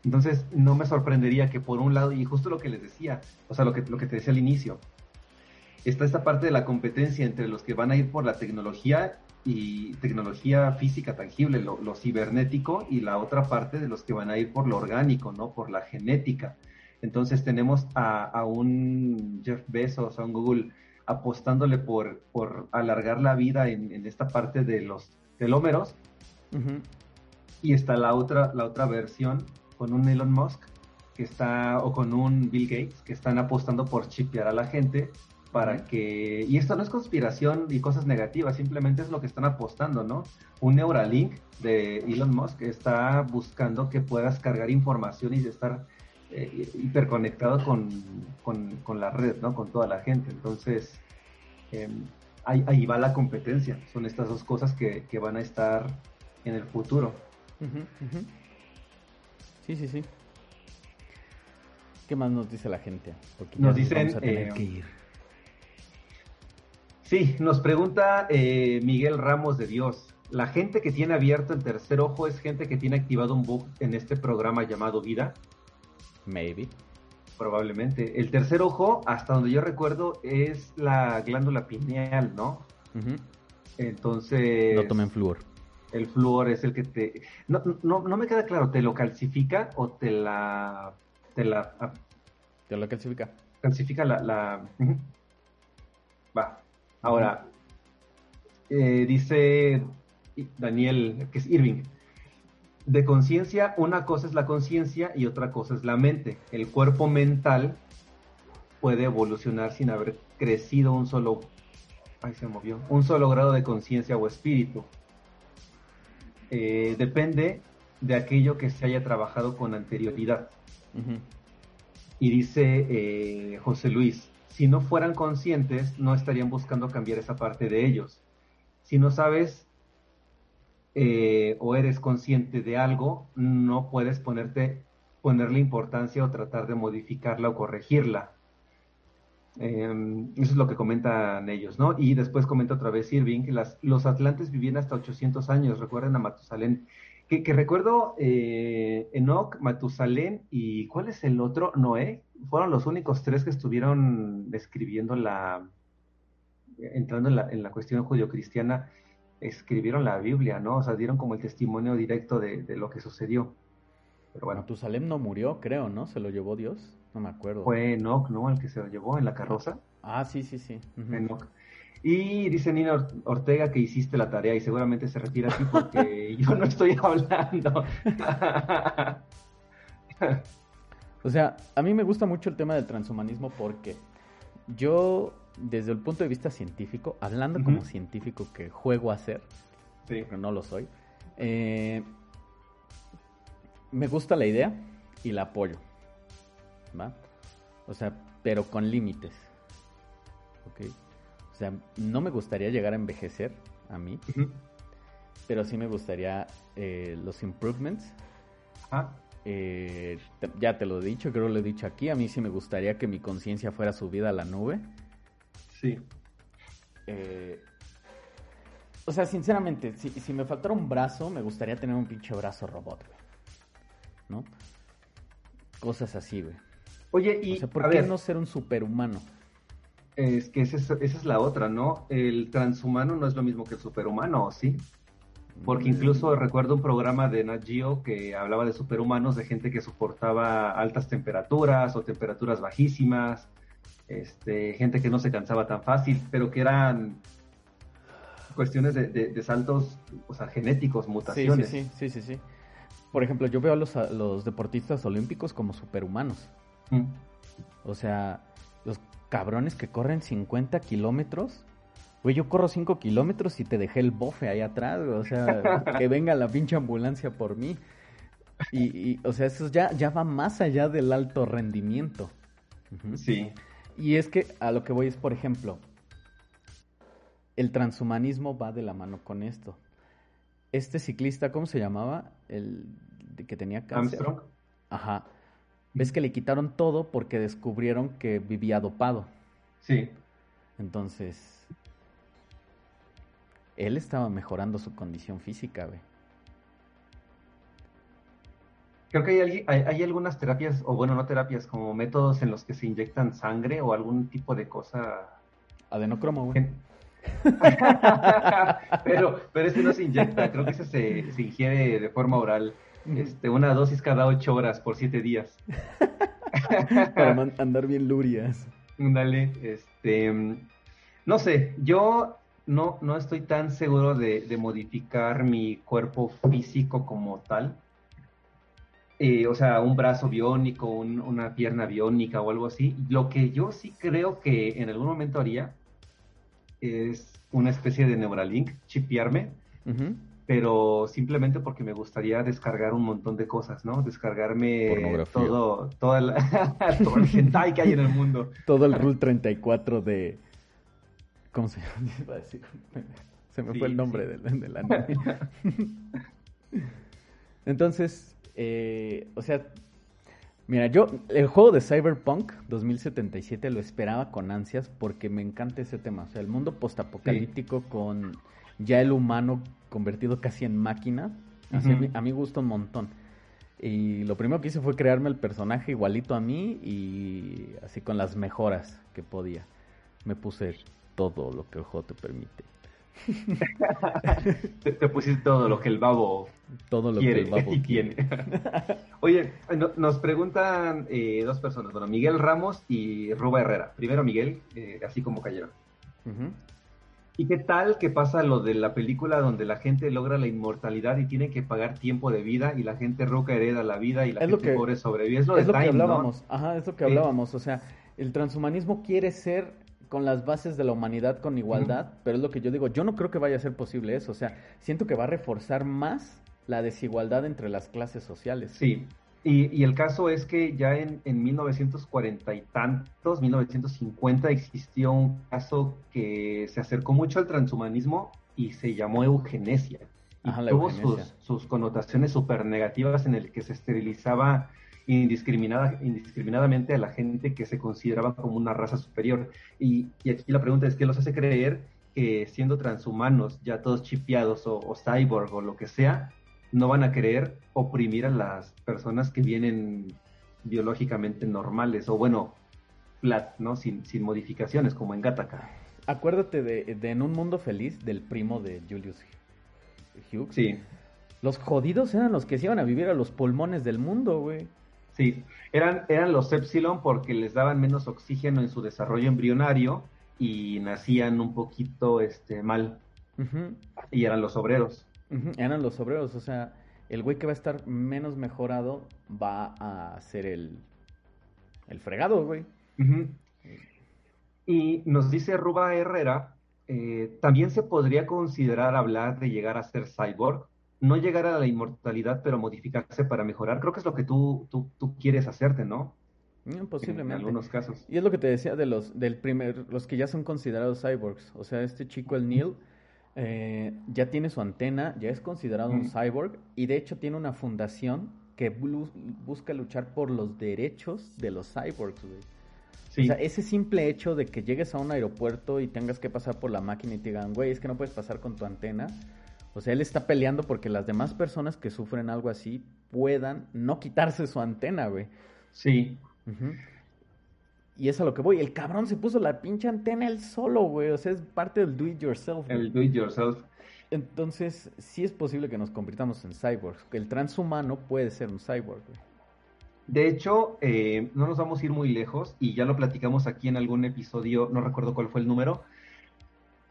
Entonces, no me sorprendería que por un lado, y justo lo que les decía, o sea, lo que, lo que te decía al inicio, está esta parte de la competencia entre los que van a ir por la tecnología y tecnología física tangible, lo, lo, cibernético, y la otra parte de los que van a ir por lo orgánico, ¿no? Por la genética. Entonces tenemos a, a un Jeff Bezos, a un Google, apostándole por, por alargar la vida en, en esta parte de los telómeros. Y está la otra, la otra versión con un Elon Musk que está, o con un Bill Gates, que están apostando por chipear a la gente para que, y esto no es conspiración y cosas negativas, simplemente es lo que están apostando, ¿no? Un Neuralink de Elon Musk está buscando que puedas cargar información y estar eh, hiperconectado con, con, la red, ¿no? Con toda la gente. Entonces, em, ahí, va la competencia. Son estas dos cosas que, van a estar en el futuro. Sí, sí, sí. ¿Qué más nos dice la gente? Porque nos dicen... Eh, que ir. Sí, nos pregunta eh, Miguel Ramos de Dios. ¿La gente que tiene abierto el tercer ojo es gente que tiene activado un bug en este programa llamado Vida? Maybe. Probablemente. El tercer ojo, hasta donde yo recuerdo, es la glándula pineal, ¿no? Entonces. No tomen flúor. El flúor es el que te. No, no, no me queda claro, ¿te lo calcifica o te la. Te la. Ah, te lo calcifica. Calcifica la. la... Va. Ahora. Eh, dice Daniel, que es Irving. De conciencia, una cosa es la conciencia y otra cosa es la mente. El cuerpo mental puede evolucionar sin haber crecido un solo, ay se movió, un solo grado de conciencia o espíritu. Eh, depende de aquello que se haya trabajado con anterioridad. Y dice eh, José Luis, si no fueran conscientes, no estarían buscando cambiar esa parte de ellos. Si no sabes eh, o eres consciente de algo, no puedes ponerte, ponerle importancia o tratar de modificarla o corregirla. Em, eso es lo que comentan ellos, ¿no? Y después comenta otra vez Irving que las, los atlantes vivían hasta 800 años, recuerden a Matusalén. Que, recuerdo eh, Enoch, Matusalén y ¿cuál es el otro? Noé. Fueron los únicos tres que estuvieron escribiendo la, entrando en la, en la cuestión judio-cristiana escribieron la Biblia, ¿no? O sea, dieron como el testimonio directo de, lo que sucedió. Pero bueno. Salem no murió, creo, ¿no? ¿Se lo llevó Dios? No me acuerdo. Fue Enoch, ¿no? El que se lo llevó en la carroza. Ah, sí, sí, sí. Enoch. Y dice Nina Ortega que hiciste la tarea y seguramente se retira aquí porque yo no estoy hablando. o sea, a mí me gusta mucho el tema del transhumanismo porque yo desde el punto de vista científico, hablando como científico que juego a ser, pero no lo soy, eh, me gusta la idea y la apoyo. ¿Va? O sea, pero con límites. ¿Ok? O sea, no me gustaría llegar a envejecer a mí, pero sí me gustaría eh, los improvements. Eh, ya te lo he dicho, creo que lo he dicho aquí. A mí sí me gustaría que mi conciencia fuera subida a la nube. Sí. Eh, o sea, sinceramente, si, me faltara un brazo, me gustaría tener un pinche brazo robot, güey. ¿No? Cosas así, güey. Oye, y. O sea, ¿por qué no ser un superhumano? Es que esa es, la otra, ¿no? El transhumano no es lo mismo que el superhumano, ¿sí? Porque mm. incluso recuerdo un programa de Nat Geo que hablaba de superhumanos, de gente que soportaba altas temperaturas o temperaturas bajísimas, este, gente que no se cansaba tan fácil, pero que eran cuestiones de, saltos, o sea, genéticos, mutaciones. Sí, sí, sí, sí, Por ejemplo, yo veo a los, los deportistas olímpicos como superhumanos. Mm. O sea, los cabrones que corren 50 kilómetros. Güey, yo corro 5 kilómetros y te dejé el bofe ahí atrás, O sea, que venga la pinche ambulancia por mí. Y, o sea, eso ya, ya va más allá del alto rendimiento. Sí. Y es que a lo que voy es, por ejemplo, el transhumanismo va de la mano con esto. Este ciclista, ¿cómo se llamaba? El que tenía cáncer. Armstrong. Ajá. Ves que le quitaron todo porque descubrieron que vivía dopado. Sí. Entonces, él estaba mejorando su condición física, güey. Creo que hay, hay, algunas terapias, o bueno, no terapias, como métodos en los que se inyectan sangre o algún tipo de cosa. Adenocromo, güey. pero, pero ese no se inyecta, creo que ese se, se ingiere de forma oral. Este, una dosis cada ocho horas por siete días. Para andar bien lurias. Dale, este, no sé, yo no, no estoy tan seguro de, modificar mi cuerpo físico como tal. Eh, o sea, un brazo biónico, una pierna biónica o algo así. Lo que yo sí creo que en algún momento haría es una especie de Neuralink, chipearme, pero simplemente porque me gustaría descargar un montón de cosas, ¿no? Descargarme todo, todo el, todo el hentai que hay en el mundo. Todo el Rule 34 de... ¿Cómo se llama? Se me fue el nombre del, del, anime. Entonces, eh, o sea, mira, yo el juego de Cyberpunk 2077 lo esperaba con ansias porque me encanta ese tema. O sea, el mundo postapocalíptico con ya el humano convertido casi en máquina. a, mí, gusta un montón. Y lo primero que hice fue crearme el personaje igualito a mí y así con las mejoras que podía. Me puse todo lo que el juego te permite. te, pusiste todo lo que el babo todo lo que el babo tiene. Oye, nos preguntan eh, dos personas, bueno, Miguel Ramos y Ruba Herrera. Primero Miguel, eh, así como cayeron. ¿Y qué tal que pasa lo de la película donde la gente logra la inmortalidad y tiene que pagar tiempo de vida y la gente roca hereda la vida y la gente pobre sobrevive? Es lo, que hablábamos, ajá, es lo que hablábamos, o sea, el transhumanismo quiere ser con las bases de la humanidad con igualdad, pero es lo que yo digo, yo no creo que vaya a ser posible eso, o sea, siento que va a reforzar más la desigualdad entre las clases sociales. Sí, y, el caso es que ya en, en 1940 y tantos, 1950, existió un caso que se acercó mucho al transhumanismo y se llamó eugenesia. Y tuvo sus, sus, connotaciones súper negativas en el que se esterilizaba indiscriminada, indiscriminadamente a la gente que se consideraba como una raza superior. Y, y aquí la pregunta es, ¿qué los hace creer que siendo transhumanos, ya todos chipeados o, o cyborg o lo que sea, no van a querer oprimir a las personas que vienen biológicamente normales o bueno, flat, ¿no? Sin, sin modificaciones, como en Gattaca. Acuérdate de, En un mundo feliz del primo de Julius Hughes. Sí. Los jodidos eran los que se iban a vivir a los pulmones del mundo, güey. Sí, eran, eran los Epsilon porque les daban menos oxígeno en su desarrollo embrionario y nacían un poquito este, mal. Y eran los obreros. Eran los obreros, o sea, el güey que va a estar menos mejorado va a ser el, el fregado, güey. Y nos dice Ruba Herrera, eh, también se podría considerar hablar de llegar a ser cyborg, no llegar a la inmortalidad, pero modificarse para mejorar. Creo que es lo que tú, tú, tú quieres hacerte, ¿no? Mm, posiblemente. En, algunos casos. Y es lo que te decía de los, del primer, los que ya son considerados cyborgs. O sea, este chico, el Neil, eh, ya tiene su antena, ya es considerado un cyborg y de hecho tiene una fundación que busca luchar por los derechos de los cyborgs, O sea, ese simple hecho de que llegues a un aeropuerto y tengas que pasar por la máquina y te digan, güey, es que no puedes pasar con tu antena. O sea, él está peleando porque las demás personas que sufren algo así puedan no quitarse su antena, güey. Sí. Y es a lo que voy. El cabrón se puso la pinche antena él solo, güey. O sea, es parte del do it yourself. El do it yourself. Entonces, sí es posible que nos convirtamos en cyborgs. Que el transhumano puede ser un cyborg, güey. De hecho, eh, no nos vamos a ir muy lejos y ya lo platicamos aquí en algún episodio, no recuerdo cuál fue el número,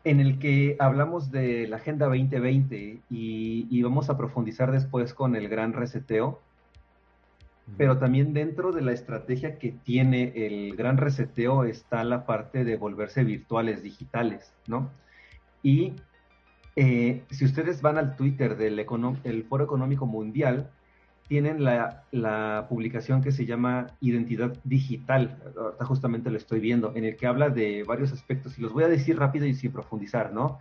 en el que hablamos de la Agenda 2020 y, y vamos a profundizar después con el gran reseteo pero también dentro de la estrategia que tiene el gran reseteo está la parte de volverse virtuales, digitales, ¿no? Y eh, si ustedes van al Twitter del el Foro Económico Mundial, tienen la, la, publicación que se llama Identidad Digital, ahorita justamente lo estoy viendo, en el que habla de varios aspectos, y los voy a decir rápido y sin profundizar, ¿no?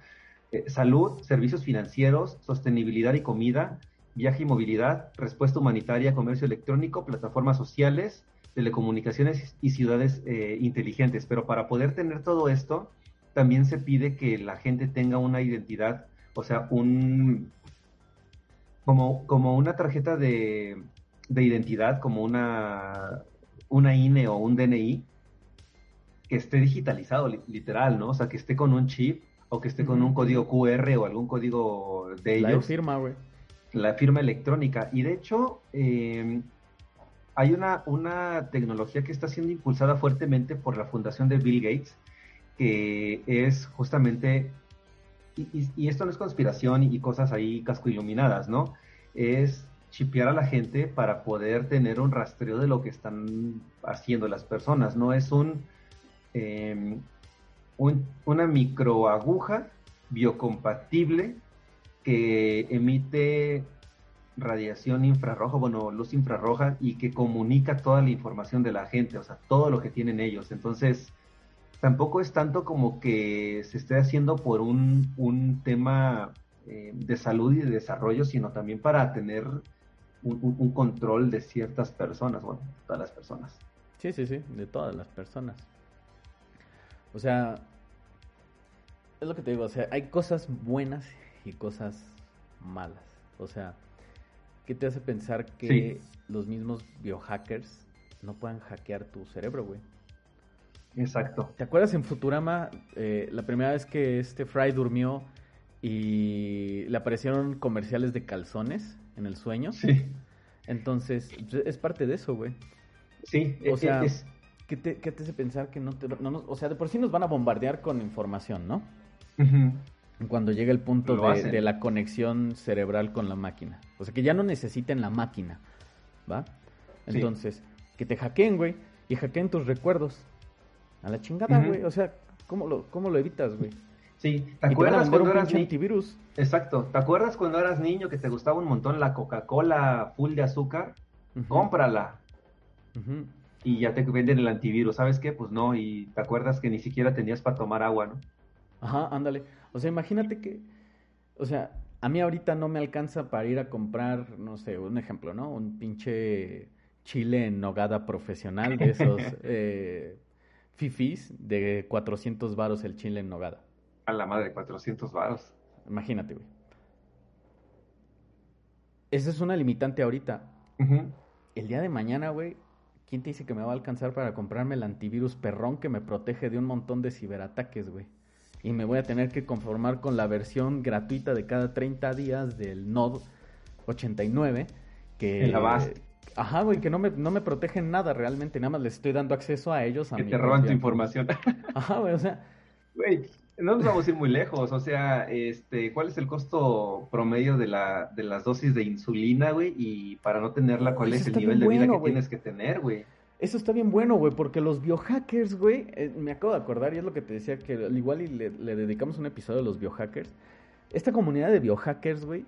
Eh, salud, servicios financieros, sostenibilidad y comida, viaje y movilidad, respuesta humanitaria, comercio electrónico, plataformas sociales, telecomunicaciones y ciudades eh, inteligentes. Pero para poder tener todo esto, también se pide que la gente tenga una identidad, o sea, un como, como una tarjeta de, de identidad, como una, una INE o un DNI, que esté digitalizado, literal, ¿no? O sea, que esté con un chip o que esté con un código QR o algún código de ellos. La firma, güey. La firma electrónica. Y de hecho, em, hay una, una tecnología que está siendo impulsada fuertemente por la fundación de Bill Gates, que es justamente, y, esto no es conspiración y, cosas ahí casco iluminadas, ¿no? Es chipear a la gente para poder tener un rastreo de lo que están haciendo las personas. No es un, eh, una microaguja biocompatible que emite radiación infrarroja, bueno, luz infrarroja y que comunica toda la información de la gente, o sea, todo lo que tienen ellos. Entonces, tampoco es tanto como que se esté haciendo por un, un tema eh, de salud y de desarrollo, sino también para tener un, control de ciertas personas, bueno, todas las personas. Sí, sí, sí, de todas las personas. O sea, es lo que te digo, o sea, hay cosas buenas y cosas malas. O sea, ¿qué te hace pensar que los mismos biohackers no puedan hackear tu cerebro, güey? Exacto. ¿Te acuerdas en Futurama, eh, la primera vez que este Fry durmió y le aparecieron comerciales de calzones en el sueño? Sí. Entonces, pues, es parte de eso, güey. Sí, o sea, ¿qué, te, ¿qué, te, hace pensar que no te... No, o sea, de por sí nos van a bombardear con información, ¿no? Cuando llega el punto de, la conexión cerebral con la máquina. O sea, que ya no necesiten la máquina, ¿va? Entonces, que te hackeen, güey, y hackeen tus recuerdos. A la chingada, güey. O sea, ¿cómo lo, cómo lo evitas, güey? Sí, ¿te acuerdas cuando eras antivirus? Exacto. ¿Te acuerdas cuando eras niño que te gustaba un montón la Coca-Cola full de azúcar? Cómprala. Y ya te venden el antivirus. ¿Sabes qué? Pues no. Y te acuerdas que ni siquiera tenías para tomar agua, ¿no? Ajá, ándale. O sea, imagínate que, o sea, a mí ahorita no me alcanza para ir a comprar, no sé, un ejemplo, ¿no? Un pinche chile en nogada profesional de esos eh, fifis de 400 varos el chile en nogada. A la madre, 400 varos. Imagínate, güey. Esa es una limitante ahorita. El día de mañana, güey, ¿quién te dice que me va a alcanzar para comprarme el antivirus perrón que me protege de un montón de ciberataques, güey? Y me voy a tener que conformar con la versión gratuita de cada 30 días del Node 89 que la base. Ajá, güey, que no me, no me protegen nada realmente, nada más les estoy dando acceso a ellos. A que te roban tu información. Ajá, güey, o sea... Güey, no nos vamos a ir muy lejos, o sea, este, ¿cuál es el costo promedio de, la, de las dosis de insulina, güey? Y para no tenerla, ¿cuál es el nivel de vida que tienes que tener, güey? Eso está bien bueno, güey, porque los biohackers, güey, eh, me acabo de acordar y es lo que te decía que al igual y le, dedicamos un episodio a los biohackers. Esta comunidad de biohackers, güey,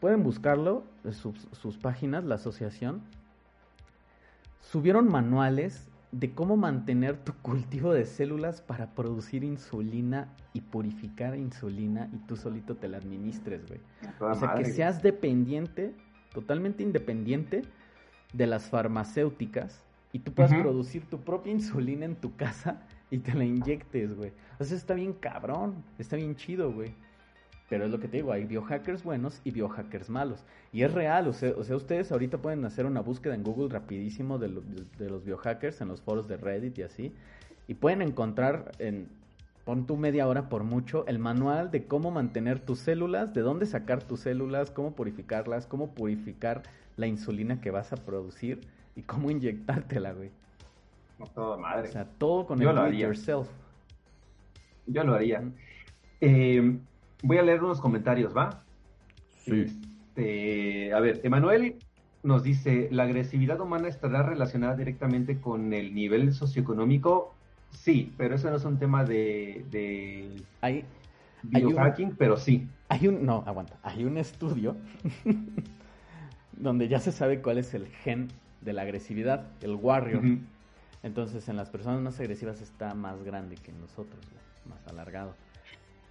pueden buscarlo, sus, sus páginas, la asociación, subieron manuales de cómo mantener tu cultivo de células para producir insulina y purificar insulina y tú solito te la administres, güey. O sea, que seas dependiente, totalmente independiente de las farmacéuticas y tú puedas producir tu propia insulina en tu casa y te la inyectes, güey. O sea, está bien cabrón, está bien chido, güey. Pero es lo que te digo, hay biohackers buenos y biohackers malos. Y es real, o sea, o sea ustedes ahorita pueden hacer una búsqueda en Google rapidísimo de, de, los biohackers en los foros de Reddit y así. Y pueden encontrar en, pon tu media hora por mucho, el manual de cómo mantener tus células, de dónde sacar tus células, cómo purificarlas, cómo purificar la insulina que vas a producir y cómo inyectártela, güey. No, todo madre. O sea, todo con el do it yourself. Yo lo haría. Eh, voy a leer unos comentarios, ¿va? Sí. Este, a ver, Emanuel nos dice, ¿la agresividad humana estará relacionada directamente con el nivel socioeconómico? Sí, pero eso no es un tema de, de hay, biohacking, pero sí. Hay un, no, aguanta, hay un estudio donde ya se sabe cuál es el gen de la agresividad, el warrior. Entonces, en las personas más agresivas está más grande que en nosotros, más alargado.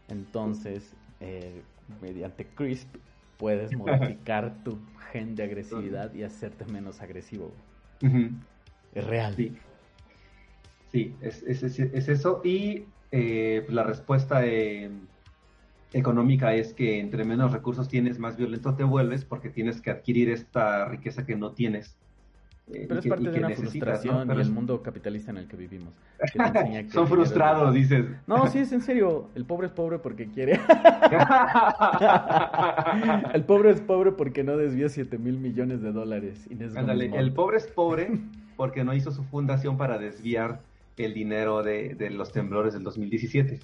Entonces, eh, mediante CRISP, puedes modificar tu gen de agresividad y hacerte menos agresivo. Es real. Sí, sí es, es, eso. Y eh, la respuesta eh, económica es que entre menos recursos tienes, más violento te vuelves porque tienes que adquirir esta riqueza que no tienes. Eh, Pero es parte de una frustración y el mundo capitalista en el que vivimos. Son frustrados, dices. No, sí, es en serio. El pobre es pobre porque quiere. el pobre es pobre porque no desvía 7 mil millones de dólares. el pobre es pobre porque no hizo su fundación para desviar el dinero de, de los temblores del 2017.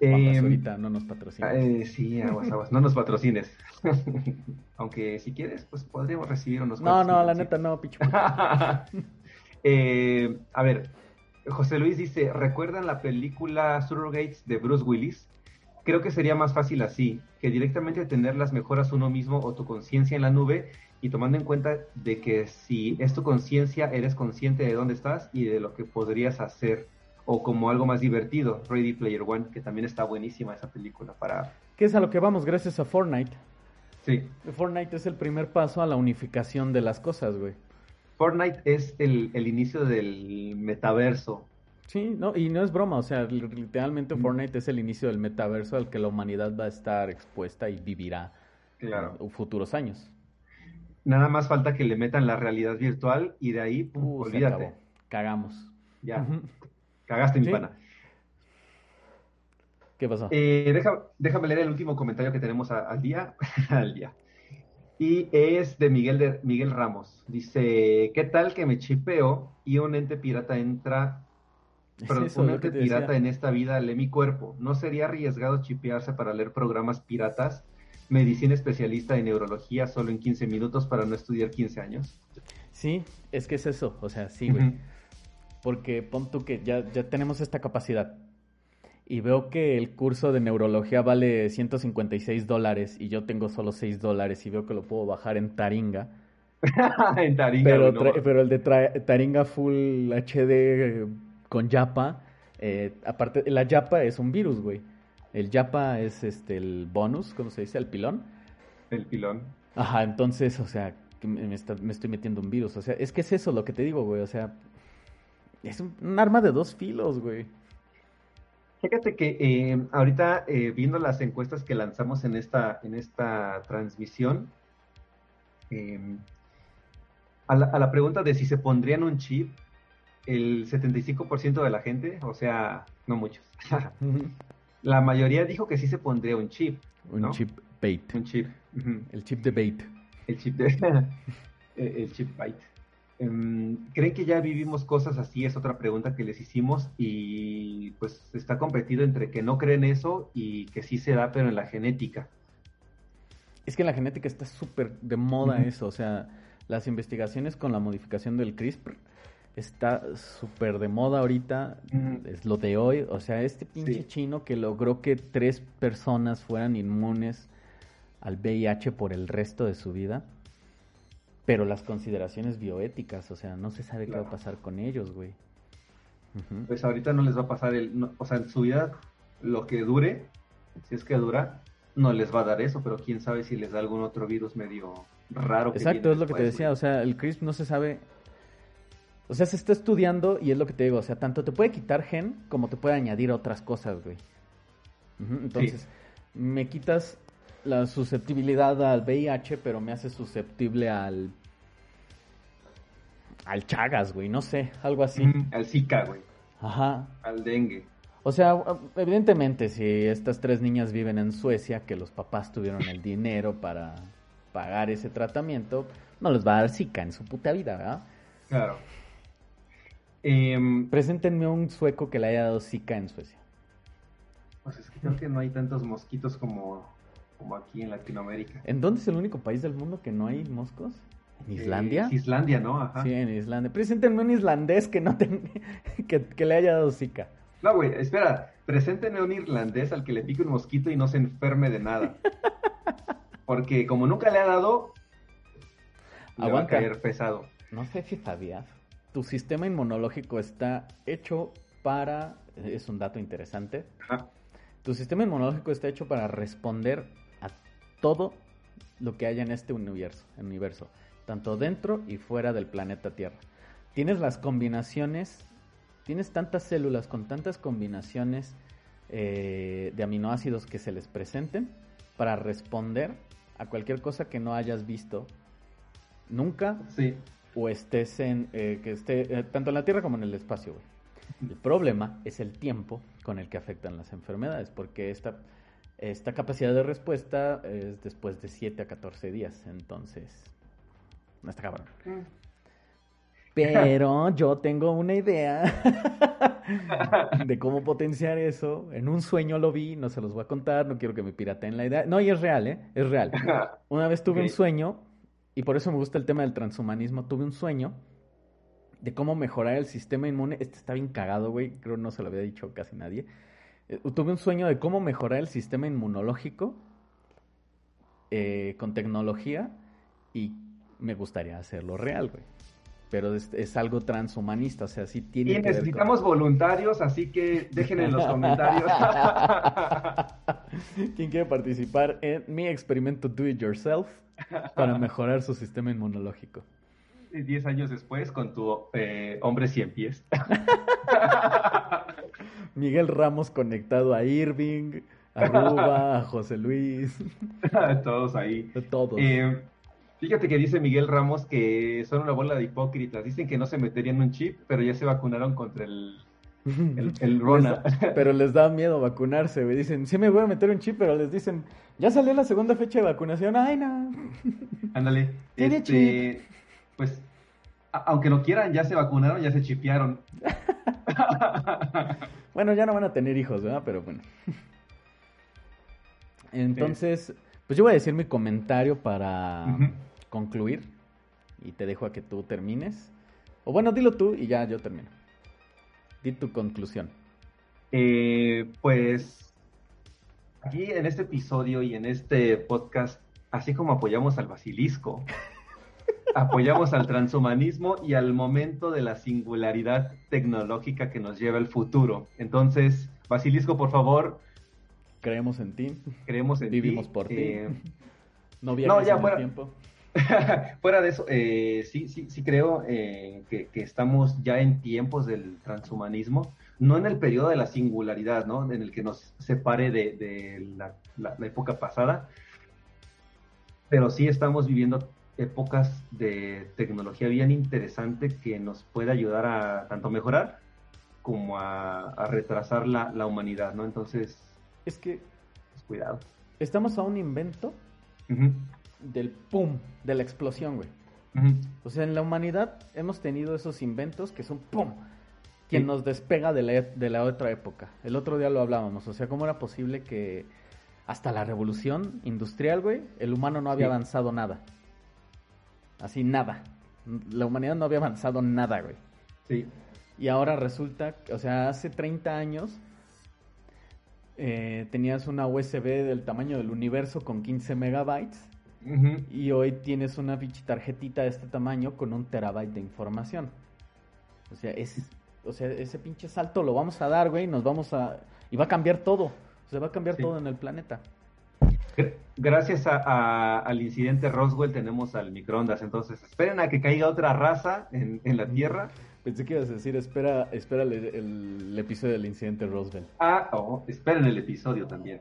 Eh, ahorita no nos patrocines. Eh, sí, aguas, aguas, no nos patrocines. Aunque si quieres, pues podríamos recibir unos No, no, la neta no, pichu. eh, a ver, José Luis dice, ¿recuerdan la película Surrogates de Bruce Willis? Creo que sería más fácil así, que directamente tener las mejoras uno mismo o tu conciencia en la nube y tomando en cuenta de que si es tu conciencia, eres consciente de dónde estás y de lo que podrías hacer o como algo más divertido, Ready Player One, que también está buenísima esa película para... ¿Qué es a lo que vamos gracias a Fortnite? Sí. Fortnite es el primer paso a la unificación de las cosas, güey. Fortnite es el, inicio del metaverso. Sí, no, y no es broma, o sea, literalmente Fortnite es el inicio del metaverso al que la humanidad va a estar expuesta y vivirá claro. futuros años. Nada más falta que le metan la realidad virtual y de ahí, pum, olvídate. Cagamos. Ya. Cagaste, mi pana. ¿Qué pasó? Eh, déjame leer el último comentario que tenemos al día. al día. Y es de Miguel, de Miguel Ramos. Dice, ¿qué tal que me chipeo y un ente pirata entra... Pero un ente pirata en esta vida lee mi cuerpo. ¿No sería arriesgado chipearse para leer programas piratas? Medicina especialista en neurología solo en 15 minutos para no estudiar 15 años. Sí, es que es eso. O sea, sí, güey. Porque pon tú que ya, ya tenemos esta capacidad y veo que el curso de neurología vale 156 dólares y yo tengo solo 6 dólares y veo que lo puedo bajar en Taringa. en Taringa. Pero, pero el de Taringa Full HD con Yapa, eh, aparte, la Yapa es un virus, güey. El Yapa es este el bonus, ¿cómo se dice? El pilón. El pilón. Ajá, entonces, o sea, me, me estoy metiendo un virus. O sea, es que es eso lo que te digo, güey. O sea, es un, arma de dos filos, güey. Fíjate que eh, ahorita eh, viendo las encuestas que lanzamos en esta, en esta transmisión, em, a, la, pregunta de si se pondrían un chip, el 75% de la gente, o sea, no muchos, la mayoría dijo que sí se pondría un chip. Un chip bait. Un chip. El chip de bait. El chip de... el chip bait. Em, ¿Creen que ya vivimos cosas así? Es otra pregunta que les hicimos y pues está competido entre que no creen eso y que sí se da, pero en la genética. Es que en la genética está súper de moda eso, o sea, las investigaciones con la modificación del CRISPR está súper de moda ahorita, es lo de hoy, o sea, este pinche chino que logró que tres personas fueran inmunes al VIH por el resto de su vida pero las consideraciones bioéticas, o sea, no se sabe qué va a pasar con ellos, güey. Pues ahorita no les va a pasar el, o sea, en su vida, lo que dure, si es que dura, no les va a dar eso, pero quién sabe si les da algún otro virus medio raro. Exacto, es lo que te decía, o sea, el CRISP no se sabe, o sea, se está estudiando y es lo que te digo, o sea, tanto te puede quitar gen como te puede añadir otras cosas, güey. Entonces, me quitas la susceptibilidad al VIH, pero me hace susceptible al. al Chagas, güey, no sé, algo así. al Zika, güey. Ajá. Al dengue. O sea, evidentemente, si estas tres niñas viven en Suecia, que los papás tuvieron el dinero para pagar ese tratamiento, no les va a dar Zika en su puta vida, ¿verdad? Claro. Em, Preséntenme un sueco que le haya dado Zika en Suecia. Pues es que creo que no hay tantos mosquitos como como aquí en Latinoamérica. ¿En dónde es el único país del mundo que no hay moscos? ¿En Islandia? Eh, Islandia, ¿no? Ajá. Sí, en Islandia. Preséntenme un islandés que no que, le haya dado zika. No, güey, espera. Preséntenme un irlandés al que le pique un mosquito y no se enferme de nada. Porque como nunca le ha dado, le va a caer pesado. No sé si sabías. Tu sistema inmunológico está hecho para... Es un dato interesante. Ajá. Tu sistema inmunológico está hecho para responder todo lo que haya en este universo, universo, tanto dentro y fuera del planeta Tierra. Tienes las combinaciones, tienes tantas células con tantas combinaciones eh, de aminoácidos que se les presenten para responder a cualquier cosa que no hayas visto nunca sí. o estés en eh, que esté eh, tanto en la Tierra como en el espacio. El problema es el tiempo con el que afectan las enfermedades, porque esta, esta capacidad de respuesta es después de 7 a 14 días, entonces no está cabrón. Mm. Pero yo tengo una idea de cómo potenciar eso. En un sueño lo vi, no se los voy a contar, no quiero que me pirateen la idea. No, y es real, ¿eh? Es real. Una vez tuve un sueño, y por eso me gusta el tema del transhumanismo, tuve un sueño de cómo mejorar el sistema inmune. Este está bien cagado, güey, creo no se lo había dicho casi nadie. Eh, tuve un sueño de cómo mejorar el sistema inmunológico eh, con tecnología y me gustaría hacerlo real, güey pero es, algo transhumanista, o sea, sí tiene y necesitamos voluntarios, así que dejen en los comentarios. ¿Quién quiere participar en mi experimento Do It Yourself para mejorar su sistema inmunológico? Diez años después con tu eh, hombre cien pies. Miguel Ramos conectado a Irving, a Ruba, a José Luis. Todos ahí. Todos. Eh, Fíjate que dice Miguel Ramos que son una bola de hipócritas. Dicen que no se meterían un chip, pero ya se vacunaron contra el, el, Rona. pero les da miedo vacunarse. Dicen, sí me voy a meter un chip, pero les dicen, ya salió la segunda fecha de vacunación. Ay, no. Ándale. Este, pues, aunque lo quieran, ya se vacunaron, ya se chipearon. bueno, ya no van a tener hijos, ¿verdad? Pero bueno. Entonces, pues yo voy a decir mi comentario para concluir y te dejo a que tú termines. O bueno, dilo tú y ya yo termino. Di tu conclusión. Eh, pues aquí en este episodio y en este podcast, así como apoyamos al basilisco, apoyamos al transhumanismo y al momento de la singularidad tecnológica que nos lleva el futuro. Entonces, basilisco, por favor, creemos en ti. Creemos en Vivimos por ti. Eh, no viajes no, fuera, tiempo. fuera de eso, eh, sí, sí, sí creo eh, que, estamos ya en tiempos del transhumanismo, no en el periodo de la singularidad, ¿no? En el que nos separe de, la, época pasada, pero sí estamos viviendo épocas de tecnología bien interesante que nos puede ayudar a tanto mejorar como a, retrasar la, la, humanidad, ¿no? Entonces... Es que... Pues, cuidado. Estamos a un invento del pum, de la explosión, güey. O sea, en la humanidad hemos tenido esos inventos que son pum, quien nos despega de la, de la otra época. El otro día lo hablábamos, o sea, ¿cómo era posible que hasta la revolución industrial, güey, el humano no había avanzado nada? Así, nada. La humanidad no había avanzado nada, güey. Sí. Y ahora resulta, o sea, hace 30 años eh, tenías una USB del tamaño del universo con 15 megabytes y hoy tienes una tarjetita de este tamaño con un terabyte de información. O sea, es, o sea, ese pinche salto lo vamos a dar, güey, nos vamos a... Y va a cambiar todo. Se va a cambiar todo en el planeta. Gracias al incidente Roswell tenemos al microondas, entonces esperen a que caiga otra raza en, la Tierra. Pensé que ibas a decir, espera, espera el, episodio del incidente Roswell. Ah, oh, esperen el episodio también.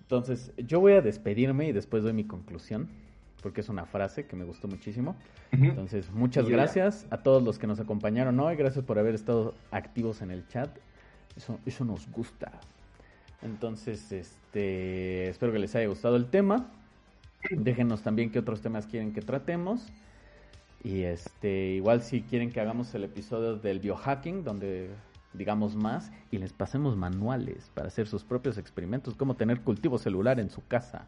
Entonces, yo voy a despedirme y después doy mi conclusión, porque es una frase que me gustó muchísimo. Entonces, muchas gracias a todos los que nos acompañaron hoy, gracias por haber estado activos en el chat. Eso, eso nos gusta. Entonces, este, espero que les haya gustado el tema. Déjenos también qué otros temas quieren que tratemos. Y este, igual si quieren que hagamos el episodio del biohacking, donde digamos más, y les pasemos manuales para hacer sus propios experimentos, como tener cultivo celular en su casa.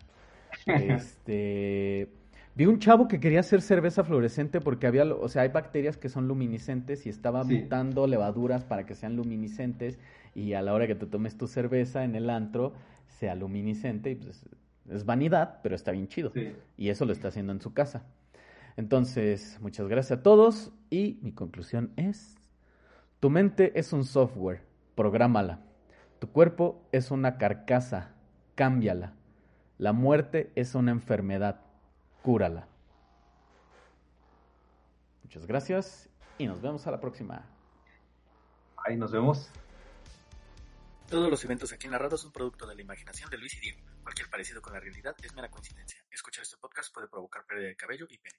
Este, vi un chavo que quería hacer cerveza fluorescente porque había, o sea, hay bacterias que son luminiscentes y estaba mutando levaduras para que sean luminiscentes y a la hora que te tomes tu cerveza en el antro sea luminiscente y pues es vanidad, pero está bien chido. Y eso lo está haciendo en su casa. Entonces, muchas gracias a todos y mi conclusión es tu mente es un software, prográmala. Tu cuerpo es una carcasa, cámbiala. La muerte es una enfermedad. Cúrala. Muchas gracias y nos vemos a la próxima. Ahí nos vemos. Todos los eventos aquí narrados son producto de la imaginación de Luis y Diego. Cualquier parecido con la realidad es mera coincidencia. Escuchar este podcast puede provocar pérdida de cabello y pene.